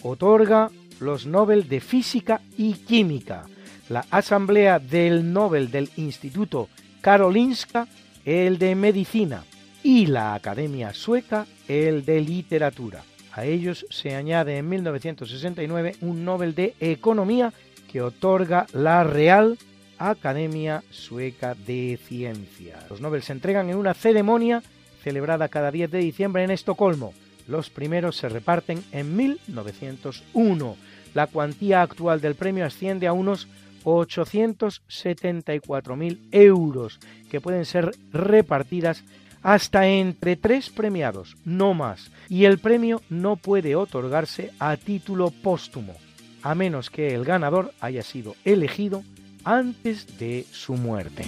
otorga los Nobel de Física y Química, la Asamblea del Nobel del Instituto Karolinska el de Medicina y la Academia Sueca el de Literatura. A ellos se añade en 1969 un Nobel de Economía que otorga la Real Academia Sueca de Ciencias. Los Nobel se entregan en una ceremonia celebrada cada 10 de diciembre en Estocolmo. Los primeros se reparten en 1901. La cuantía actual del premio asciende a unos 874.000 euros, que pueden ser repartidas hasta entre tres premiados, no más, y el premio no puede otorgarse a título póstumo, a menos que el ganador haya sido elegido antes de su muerte.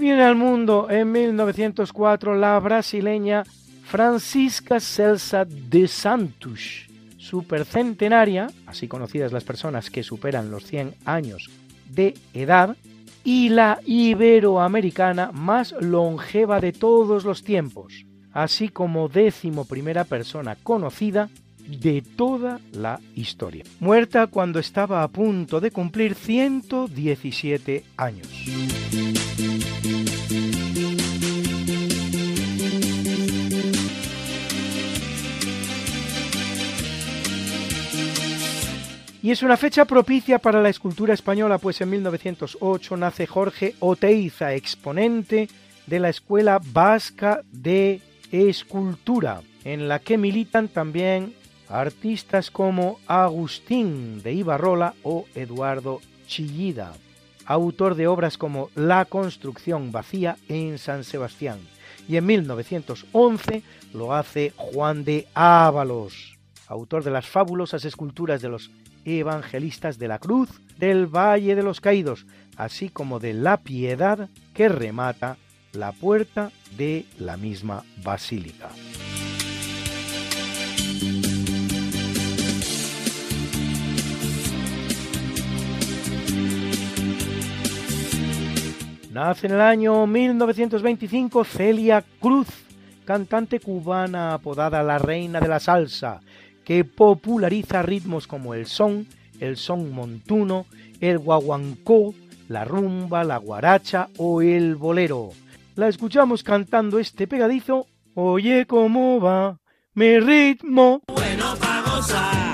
Viene al mundo en 1904 la brasileña Francisca Celsa de Santos, supercentenaria, así conocidas las personas que superan los 100 años de edad, y la iberoamericana más longeva de todos los tiempos, así como décimo primera persona conocida de toda la historia, muerta cuando estaba a punto de cumplir 117 años. Y es una fecha propicia para la escultura española, pues en 1908 nace Jorge Oteiza, exponente de la Escuela Vasca de Escultura, en la que militan también artistas como Agustín de Ibarrola o Eduardo Chillida, autor de obras como La construcción vacía en San Sebastián. Y en 1911 lo hace Juan de Ábalos, autor de las fabulosas esculturas de los evangelistas de la cruz, del Valle de los Caídos, así como de la piedad que remata la puerta de la misma basílica. Nace en el año 1925 Celia Cruz, cantante cubana apodada la reina de la salsa, que populariza ritmos como el son, el son montuno, el guaguancó, la rumba, la guaracha o el bolero. La escuchamos cantando este pegadizo, Oye cómo va mi ritmo. Bueno pa' gozar,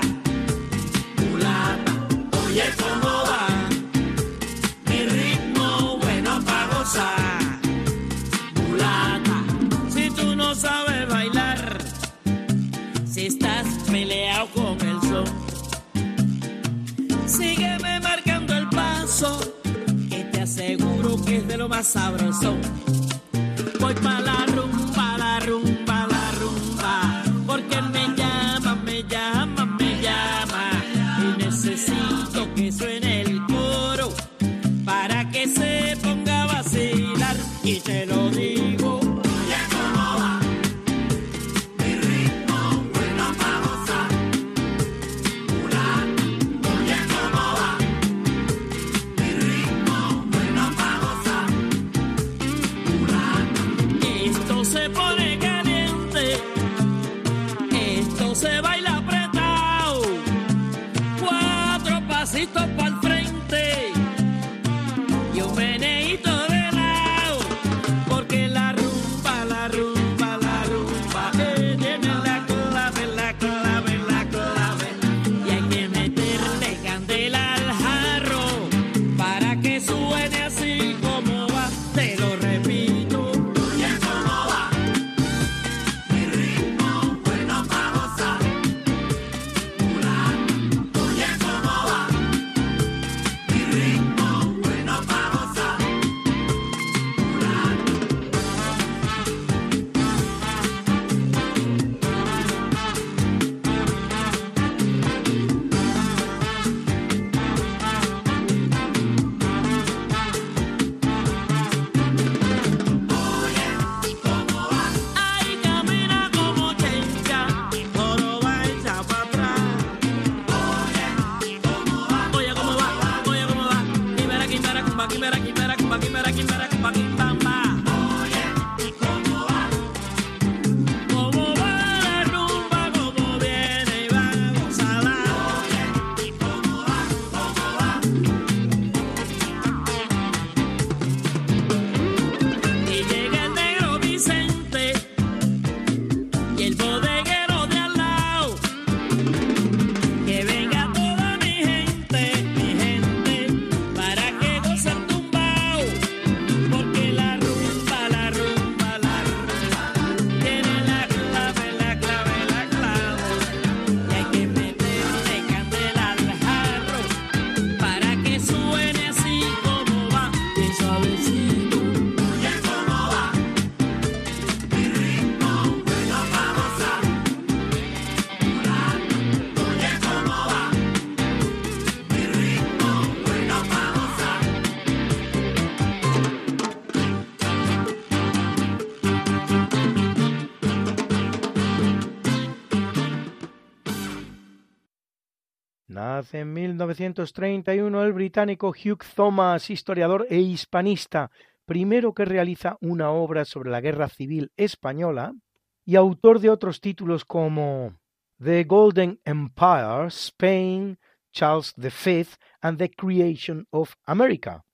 lo más sabroso. Voy pa' la en 1931 el británico Hugh Thomas, historiador e hispanista, primero que realiza una obra sobre la Guerra Civil Española y autor de otros títulos como The Golden Empire, Spain, Charles V and the Creation of America,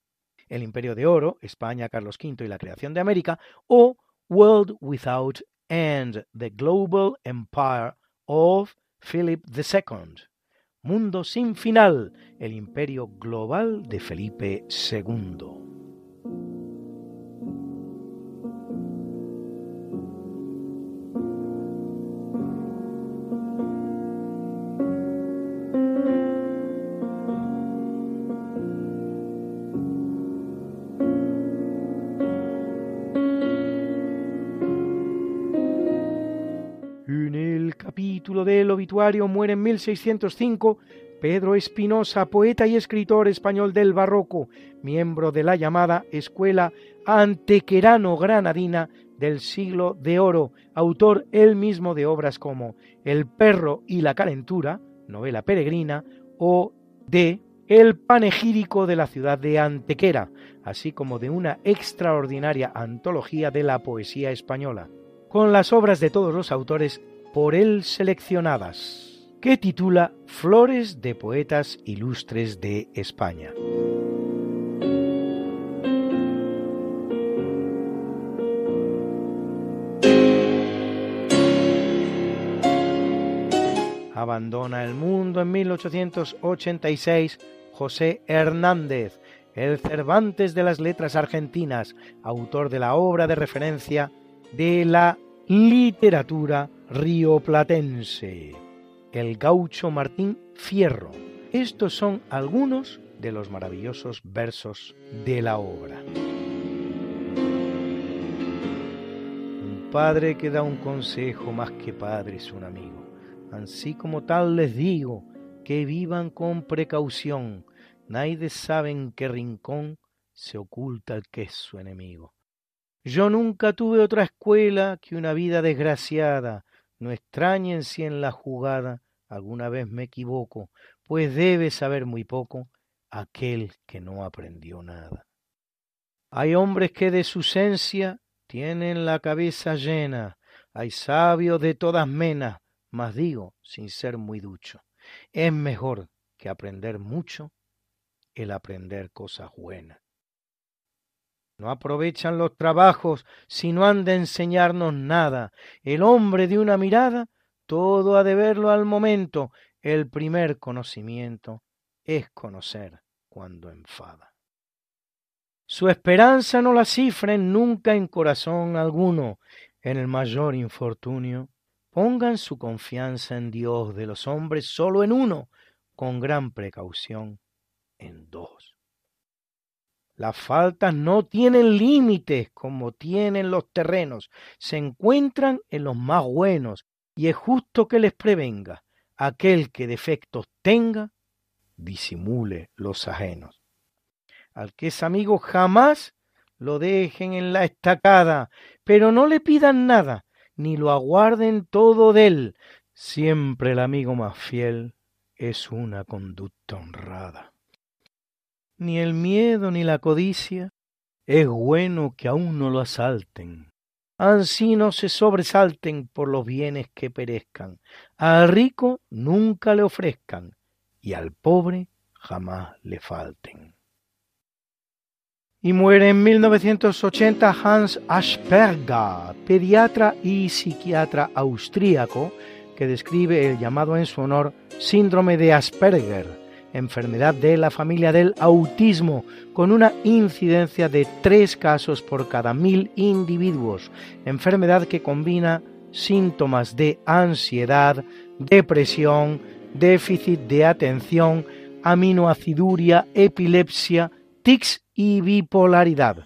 El Imperio de Oro, España, Carlos V y la creación de América, o World Without End, The Global Empire of Philip II. Mundo sin final, el imperio global de Felipe II. Del obituario muere en 1605 Pedro Espinosa, poeta y escritor español del barroco, miembro de la llamada Escuela Antequerano-Granadina del siglo de oro, autor él mismo de obras como El perro y la calentura, novela peregrina, o de El panegírico de la ciudad de Antequera, así como de una extraordinaria antología de la poesía española, con las obras de todos los autores por él seleccionadas, que titula Flores de Poetas Ilustres de España. Abandona el mundo en 1886 José Hernández, el Cervantes de las letras argentinas, autor de la obra de referencia de la literatura rioplatense, el gaucho Martín Fierro. Estos son algunos de los maravillosos versos de la obra. Un padre que da un consejo más que padre es un amigo. Así como tal les digo, que vivan con precaución. Nadie sabe en qué rincón se oculta el que es su enemigo. Yo nunca tuve otra escuela que una vida desgraciada, no extrañen si en la jugada alguna vez me equivoco, pues debe saber muy poco aquel que no aprendió nada. Hay hombres que de su esencia tienen la cabeza llena, hay sabios de todas menas, mas digo, sin ser muy ducho, es mejor que aprender mucho el aprender cosas buenas. No aprovechan los trabajos si no han de enseñarnos nada. El hombre de una mirada, todo ha de verlo al momento. El primer conocimiento es conocer cuando enfada. Su esperanza no la cifren nunca en corazón alguno. En el mayor infortunio, pongan su confianza en Dios de los hombres solo en uno, con gran precaución en dos. Las faltas no tienen límites como tienen los terrenos, se encuentran en los más buenos y es justo que les prevenga aquel que defectos tenga, disimule los ajenos. Al que es amigo jamás lo dejen en la estacada, pero no le pidan nada, ni lo aguarden todo de él. Siempre el amigo más fiel es una conducta honrada. Ni el miedo ni la codicia, es bueno que aún no lo asalten. Ansí no se sobresalten por los bienes que perezcan. Al rico nunca le ofrezcan y al pobre jamás le falten. Y muere en 1980 Hans Asperger, pediatra y psiquiatra austríaco, que describe el llamado en su honor síndrome de Asperger, enfermedad de la familia del autismo, con una incidencia de tres casos por cada mil individuos, enfermedad que combina síntomas de ansiedad, depresión, déficit de atención, aminoaciduria, epilepsia, tics y bipolaridad.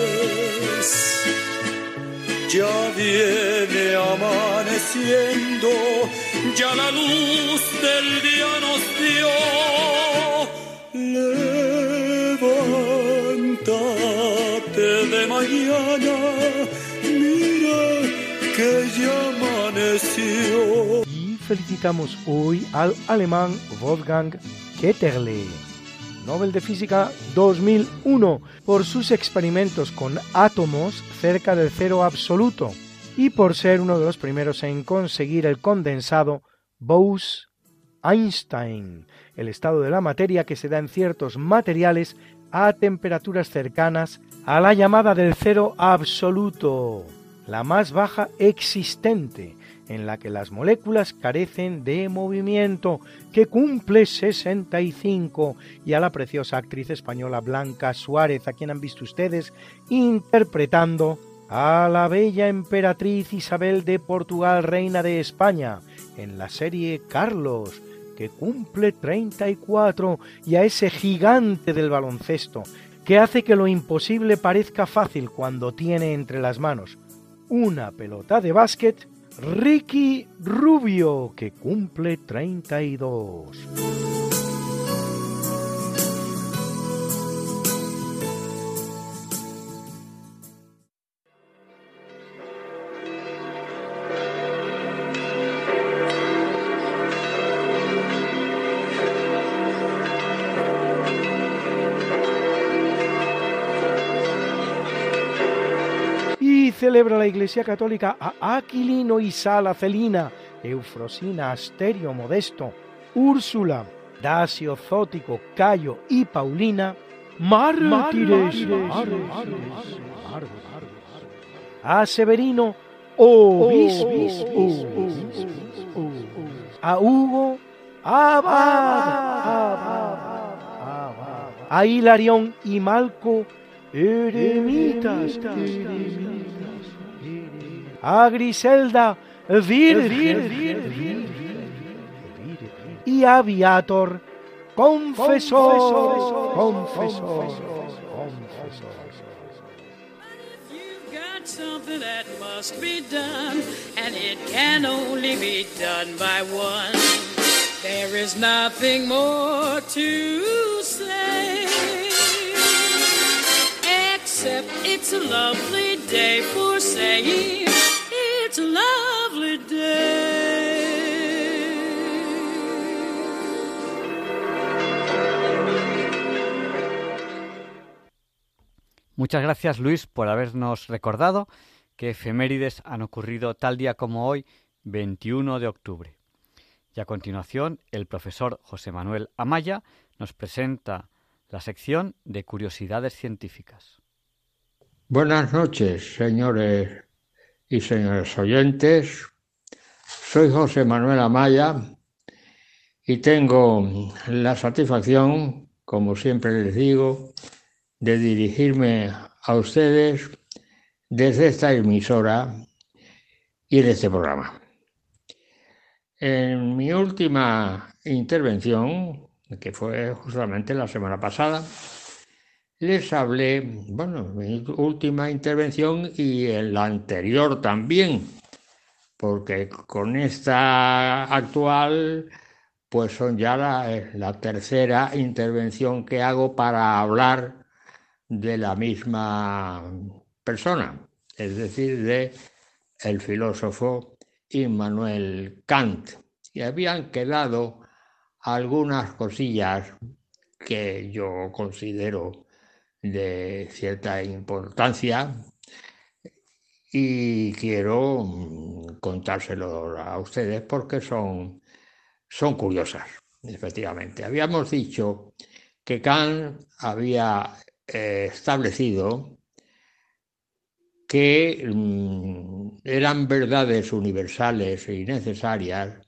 ya viene amaneciendo, ya la luz del día nos dio. Levántate de mañana, mira que ya amaneció. Y felicitamos hoy al alemán Wolfgang Ketterle Nobel de Física 2001 por sus experimentos con átomos cerca del cero absoluto y por ser uno de los primeros en conseguir el condensado Bose-Einstein, el estado de la materia que se da en ciertos materiales a temperaturas cercanas a la llamada del cero absoluto, la más baja existente, en la que las moléculas carecen de movimiento, que cumple 65, y a la preciosa actriz española Blanca Suárez, a quien han visto ustedes interpretando a la bella emperatriz Isabel de Portugal, reina de España, en la serie Carlos, que cumple 34, y a ese gigante del baloncesto, que hace que lo imposible parezca fácil cuando tiene entre las manos una pelota de básquet Ricky Rubio, que cumple 32. Celebra la Iglesia Católica a Aquilino y Sala Celina, Eufrosina, Asterio, Modesto, Úrsula, Dacio, Zótico, Cayo y Paulina, mártires, a Severino, obispo, a Hugo, a Hilarión y Malco, eremitas, a Griselda, virgen, y a Viator, confesor, confesor, Something that must be done, and it can only be done by one. There is nothing more to say, it's a lovely day for saying. Muchas gracias Luis por habernos recordado que efemérides han ocurrido tal día como hoy, 21 de octubre. Y a continuación, el profesor José Manuel Amaya nos presenta la sección de curiosidades científicas. Buenas noches, señores y señores oyentes. Soy José Manuel Amaya y tengo la satisfacción, como siempre les digo, de dirigirme a ustedes desde esta emisora y de este programa. En mi última intervención, que fue justamente la semana pasada, les hablé, bueno, mi última intervención y en la anterior también, porque con esta actual, pues son ya la, la tercera intervención que hago para hablar de la misma persona, es decir, de el filósofo Immanuel Kant. Y habían quedado algunas cosillas que yo considero de cierta importancia y quiero mm, contárselo a ustedes porque son, son curiosas, efectivamente. Habíamos dicho que Kant había eh, establecido que mm, eran verdades universales y necesarias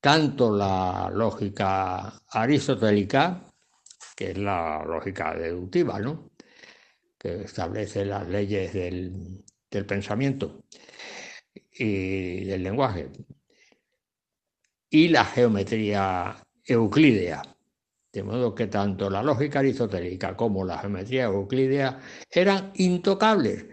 tanto la lógica aristotélica que es la lógica deductiva, ¿no? que establece las leyes del, pensamiento y del lenguaje, y la geometría euclídea. De modo que tanto la lógica aristotélica como la geometría euclídea eran intocables,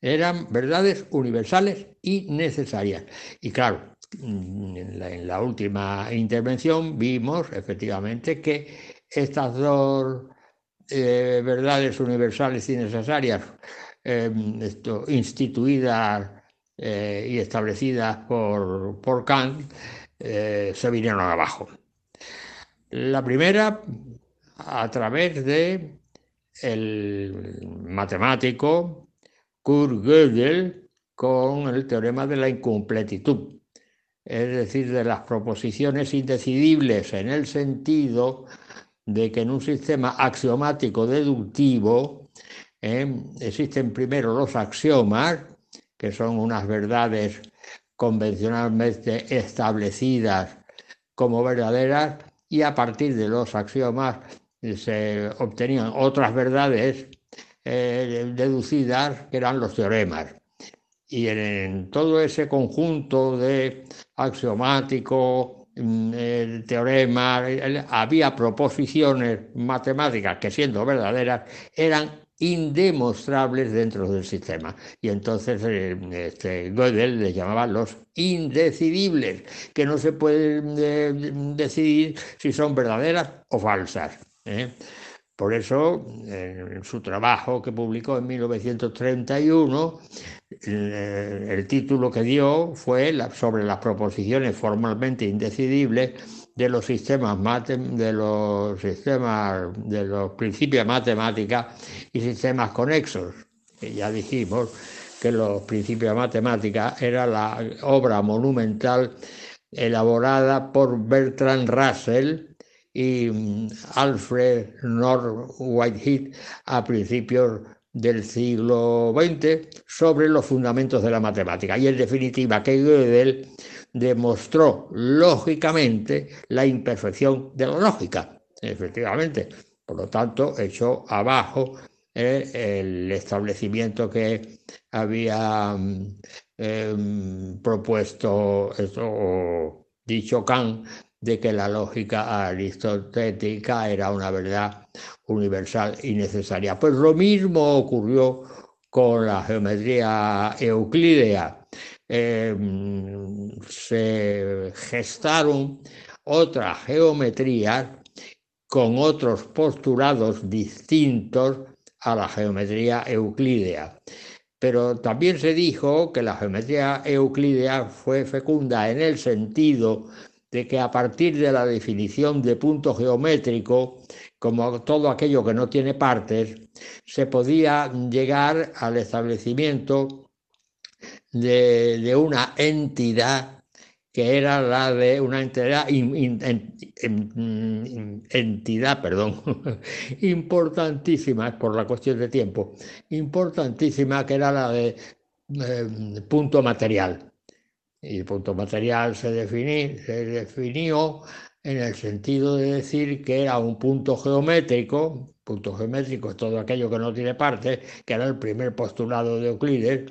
eran verdades universales y necesarias. Y claro, en la última intervención vimos efectivamente que estas dos eh, verdades universales y necesarias em, instituidas eh, y establecidas por, por Kant eh, se vinieron abajo. La primera a través de el matemático Kurt Gödel con el teorema de la incompletitud, es decir, de las proposiciones indecidibles en el sentido de que en un sistema axiomático deductivo eh, existen primero los axiomas, que son unas verdades convencionalmente establecidas como verdaderas, y a partir de los axiomas se obtenían otras verdades eh, deducidas que eran los teoremas. Y en todo ese conjunto de axiomático, el teorema, había proposiciones matemáticas que siendo verdaderas eran indemostrables dentro del sistema. Y entonces eh, este, Gödel les llamaba los indecidibles, que no se pueden eh, decidir si son verdaderas o falsas. ¿eh? Por eso, en su trabajo que publicó en 1931, el título que dio fue sobre las proposiciones formalmente indecidibles de los sistemas de los principios de matemática y sistemas conexos. ya dijimos que los principios de matemática era la obra monumental elaborada por Bertrand Russell y mm, Alfred North Whitehead a principios del siglo XX sobre los fundamentos de la matemática. Y en definitiva, que Gödel demostró lógicamente la imperfección de la lógica, efectivamente. Por lo tanto, echó abajo eh, el establecimiento que había mm, em, propuesto o dicho Kant de que la lógica aristotélica era una verdad universal y necesaria. Pues lo mismo ocurrió con la geometría euclídea. Em, se gestaron otras geometrías con otros postulados distintos a la geometría euclídea. Pero también se dijo que la geometría euclídea fue fecunda en el sentido de que a partir de la definición de punto geométrico, como todo aquello que no tiene partes, se podía llegar al establecimiento de, una entidad que era la de una entidad, entidad perdón, importantísima por la cuestión de tiempo, importantísima que era la de eh, punto material. Y el punto material se, se definió en el sentido de decir que era un punto geométrico, punto geométrico es todo aquello que no tiene partes, que era el primer postulado de Euclides,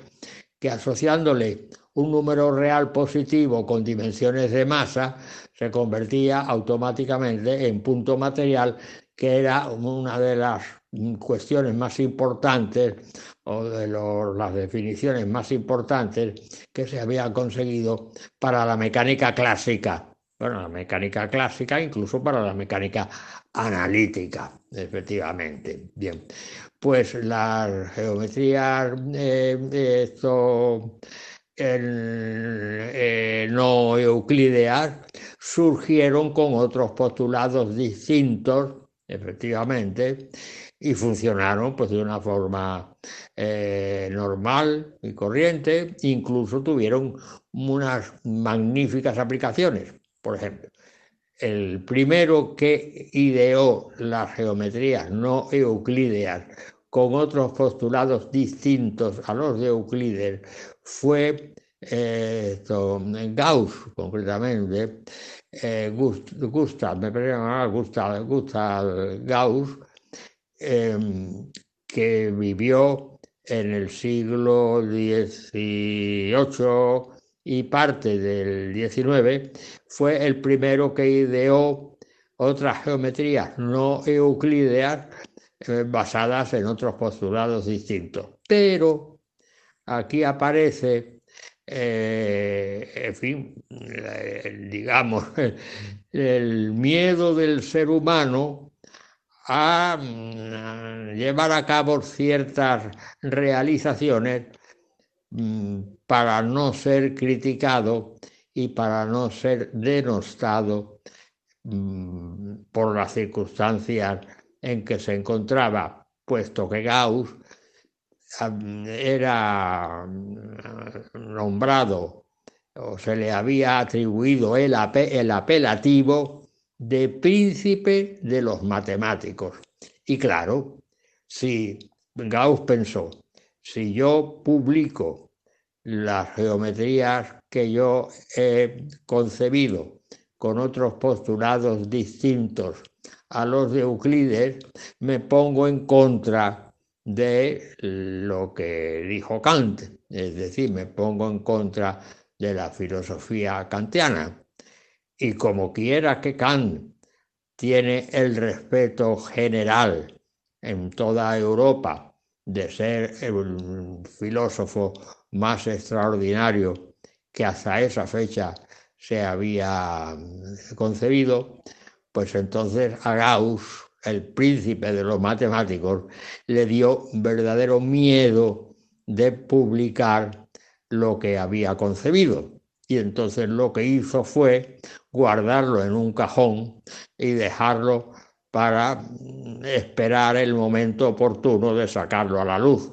que asociándole un número real positivo con dimensiones de masa se convertía automáticamente en punto material, que era una de las cuestiones más importantes o de las definiciones más importantes que se había conseguido para la mecánica clásica. Bueno, la mecánica clásica, incluso para la mecánica analítica, efectivamente. Bien, pues las geometrías eh, eh, no euclideas surgieron con otros postulados distintos, efectivamente, y funcionaron pues de una forma eh, normal y corriente, incluso tuvieron unas magníficas aplicaciones. Por ejemplo, el primero que ideó las geometrías no euclídeas con otros postulados distintos a los de Euclides fue eh, Gauss, concretamente, eh, Gustav, me Gustav Gauss, em, que vivió en el siglo XVIII y parte del XIX, fue el primero que ideó otras geometrías no euclídeas eh, basadas en otros postulados distintos. Pero aquí aparece, eh, en fin, digamos, el miedo del ser humano a mm, llevar a cabo ciertas realizaciones mm, para no ser criticado y para no ser denostado mm, por las circunstancias en que se encontraba, puesto que Gauss era nombrado o se le había atribuido el, el apelativo de príncipe de los matemáticos. Y claro, si Gauss pensó, si yo publico las geometrías que yo he concebido con otros postulados distintos a los de Euclides, me pongo en contra de lo que dijo Kant, es decir, me pongo en contra de la filosofía kantiana. Y como quiera que Kant tiene el respeto general en toda Europa de ser el filósofo más extraordinario que hasta esa fecha se había concebido, pues entonces a Gauss, el príncipe de los matemáticos, le dio verdadero miedo de publicar lo que había concebido. Y entonces lo que hizo fue guardarlo en un cajón y dejarlo para esperar el momento oportuno de sacarlo a la luz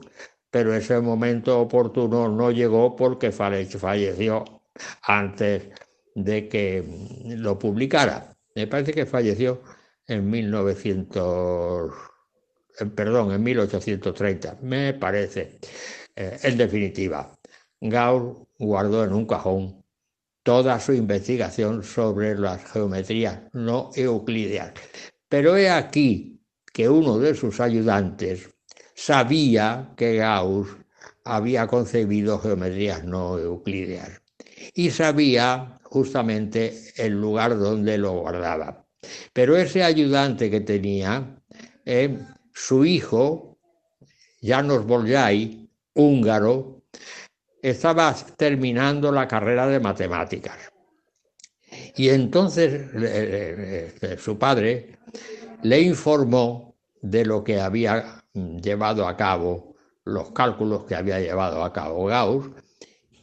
pero ese momento oportuno no llegó porque falleció antes de que lo publicara. Me parece que falleció en 1900, perdón, en 1830, me parece. Eh, en definitiva, Gauss guardó en un cajón toda su investigación sobre las geometrías no euclideas. Pero he aquí que uno de sus ayudantes, sabía que Gauss había concebido geometrías no euclideas y sabía justamente el lugar donde lo guardaba. Pero ese ayudante que tenía, eh, su hijo, Janos Bolyai, húngaro, estaba terminando la carrera de matemáticas. Y entonces su padre le informó de lo que había llevado a cabo los cálculos que había llevado a cabo Gauss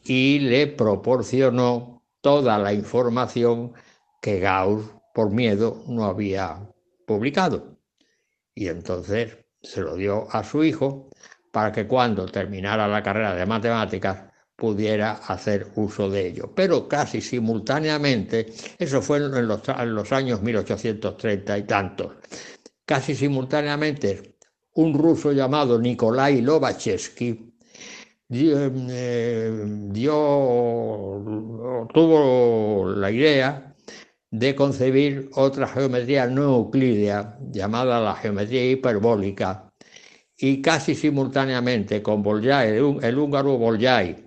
y le proporcionó toda la información que Gauss, por miedo, no había publicado. Y entonces se lo dio a su hijo para que cuando terminara la carrera de matemáticas pudiera hacer uso de ello. Pero casi simultáneamente, eso fue en los, años 1830 y tantos, casi simultáneamente un ruso llamado Nikolai Lobachevsky eh, tuvo la idea de concebir otra geometría no euclídea llamada la geometría hiperbólica y casi simultáneamente con Bolyai, el, húngaro Bolyai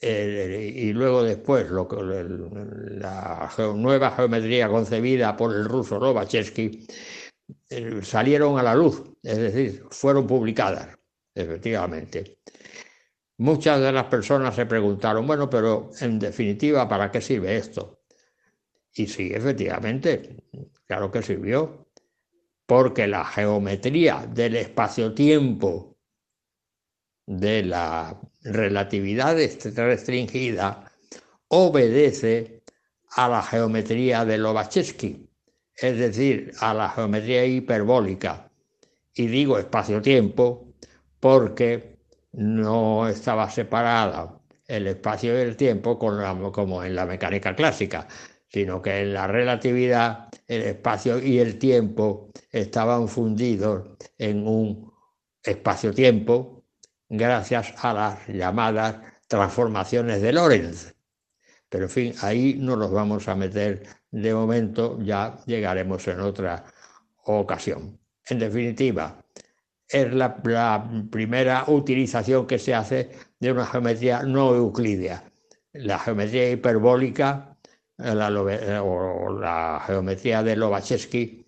eh, y luego después lo que, la nueva geometría concebida por el ruso Lobachevsky eh, salieron a la luz, es decir, fueron publicadas, efectivamente. Muchas de las personas se preguntaron, bueno, pero en definitiva, ¿para qué sirve esto? Y sí, efectivamente, claro que sirvió, porque la geometría del espacio-tiempo de la relatividad restringida obedece a la geometría de Lobachevsky, es decir, a la geometría hiperbólica. Y digo espacio-tiempo porque no estaba separada el espacio y el tiempo como en la mecánica clásica, sino que en la relatividad el espacio y el tiempo estaban fundidos en un espacio-tiempo gracias a las llamadas transformaciones de Lorentz. Pero en fin, ahí no nos vamos a meter de momento, ya llegaremos en otra ocasión. En definitiva, es la, primera utilización que se hace de una geometría no euclídea. La geometría hiperbólica la, o la geometría de Lobachevsky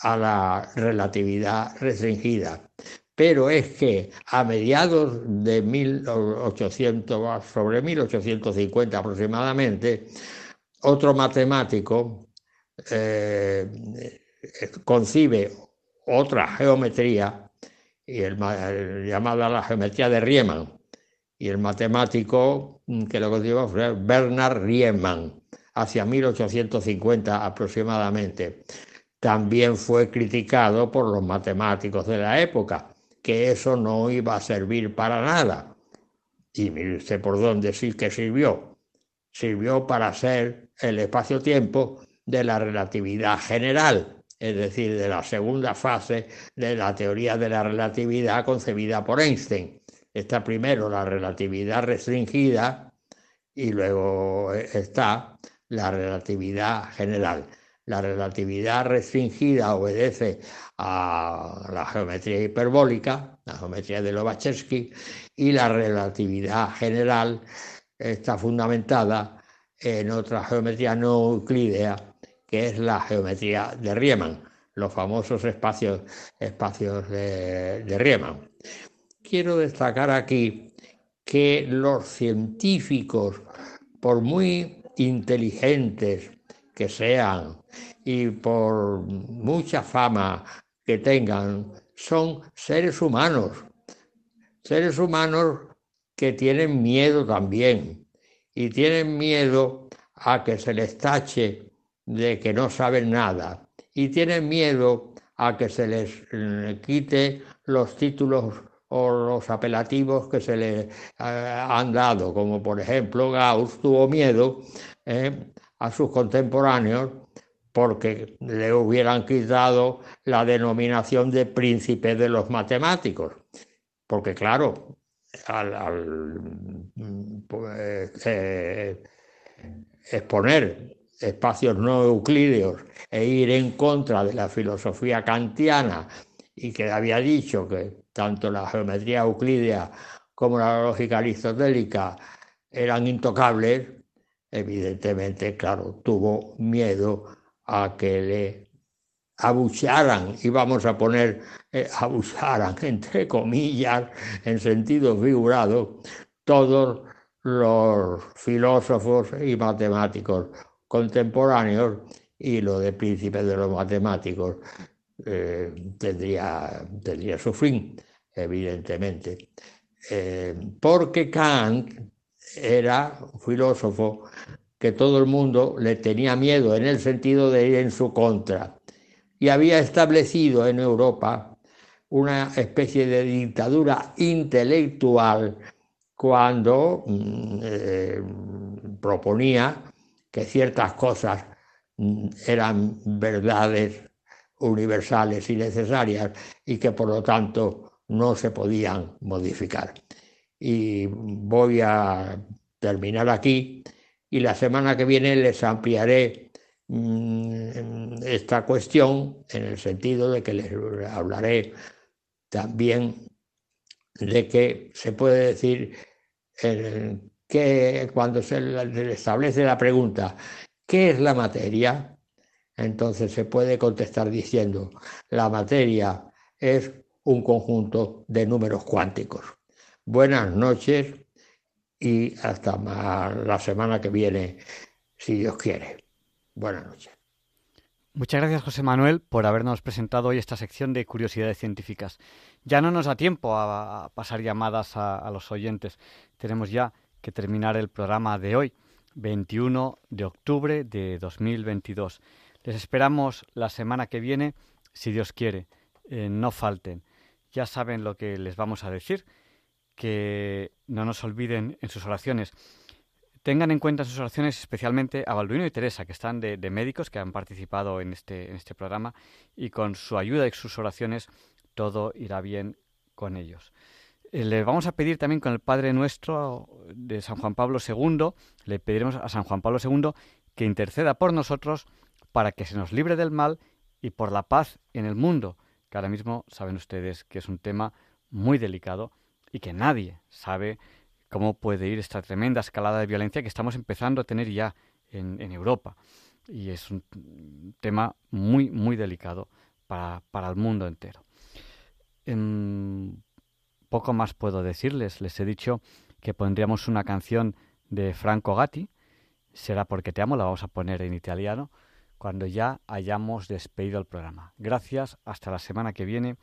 a la relatividad restringida pero es que a mediados de 1800, sobre 1850 aproximadamente, otro matemático eh, concibe otra geometría, y llamada la geometría de Riemann, y el matemático que lo concibió fue Bernard Riemann, hacia 1850 aproximadamente. También fue criticado por los matemáticos de la época, que eso no iba a servir para nada. Y mire usted por dónde sí que sirvió. Sirvió para ser el espacio-tiempo de la relatividad general, es decir, de la segunda fase de la teoría de la relatividad concebida por Einstein. Está primero la relatividad restringida y luego está la relatividad general. La relatividad restringida obedece a la geometría hiperbólica, la geometría de Lobachevsky, y la relatividad general está fundamentada en otra geometría no euclídea, que es la geometría de Riemann, los famosos espacios, espacios de, de Riemann. Quiero destacar aquí que los científicos, por muy inteligentes que sean y por mucha fama que tengan, son seres humanos, seres humanos que tienen miedo también y tienen miedo a que se les tache de que no saben nada y tienen miedo a que se les eh, quite los títulos o los apelativos que se les eh, han dado, como por ejemplo Gauss tuvo miedo eh, a sus contemporáneos porque le hubieran quitado la denominación de príncipe de los matemáticos. Porque claro, al, pues, eh, exponer espacios no euclídeos e ir en contra de la filosofía kantiana y que había dicho que tanto la geometría euclídea como la lógica aristotélica eran intocables, evidentemente, claro, tuvo miedo a que le abucharan, y vamos a poner eh, abucharan entre comillas, en sentido figurado, todos los filósofos y matemáticos contemporáneos y lo de príncipe de los matemáticos eh, tendría, tendría su fin, evidentemente. Eh, porque Kant era un filósofo que todo el mundo le tenía miedo en el sentido de ir en su contra. Y había establecido en Europa una especie de dictadura intelectual cuando mm, eh, proponía que ciertas cosas mm, eran verdades universales y necesarias y que por lo tanto no se podían modificar. Y voy a terminar aquí y la semana que viene les ampliaré mm, esta cuestión en el sentido de que les hablaré también de que se puede decir que cuando se le establece la pregunta, ¿qué es la materia? Entonces se puede contestar diciendo, la materia es un conjunto de números cuánticos. Buenas noches y hasta la semana que viene, si Dios quiere. Buenas noches. Muchas gracias, José Manuel, por habernos presentado hoy esta sección de curiosidades científicas. Ya no nos da tiempo a, pasar llamadas a, los oyentes. Tenemos ya que terminar el programa de hoy, 21 de octubre de 2022. Les esperamos la semana que viene, si Dios quiere. Eh, no falten. Ya saben lo que les vamos a decir, que no nos olviden en sus oraciones tengan en cuenta sus oraciones especialmente a Balduino y Teresa, que están de, médicos, que han participado en este, en este programa, y con su ayuda y sus oraciones todo irá bien con ellos. Eh, le vamos a pedir también con el Padre Nuestro de San Juan Pablo II, le pediremos a San Juan Pablo II que interceda por nosotros para que se nos libre del mal y por la paz en el mundo, que ahora mismo saben ustedes que es un tema muy delicado y que nadie sabe cómo puede ir esta tremenda escalada de violencia que estamos empezando a tener ya en, Europa. Y es un tema muy, muy delicado para, para el mundo entero. En poco más puedo decirles. Les he dicho que pondríamos una canción de Franco Gatti. Será porque te amo, la vamos a poner en italiano cuando ya hayamos despedido el programa. Gracias, hasta la semana que viene.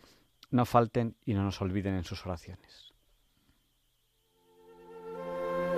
No falten y no nos olviden en sus oraciones.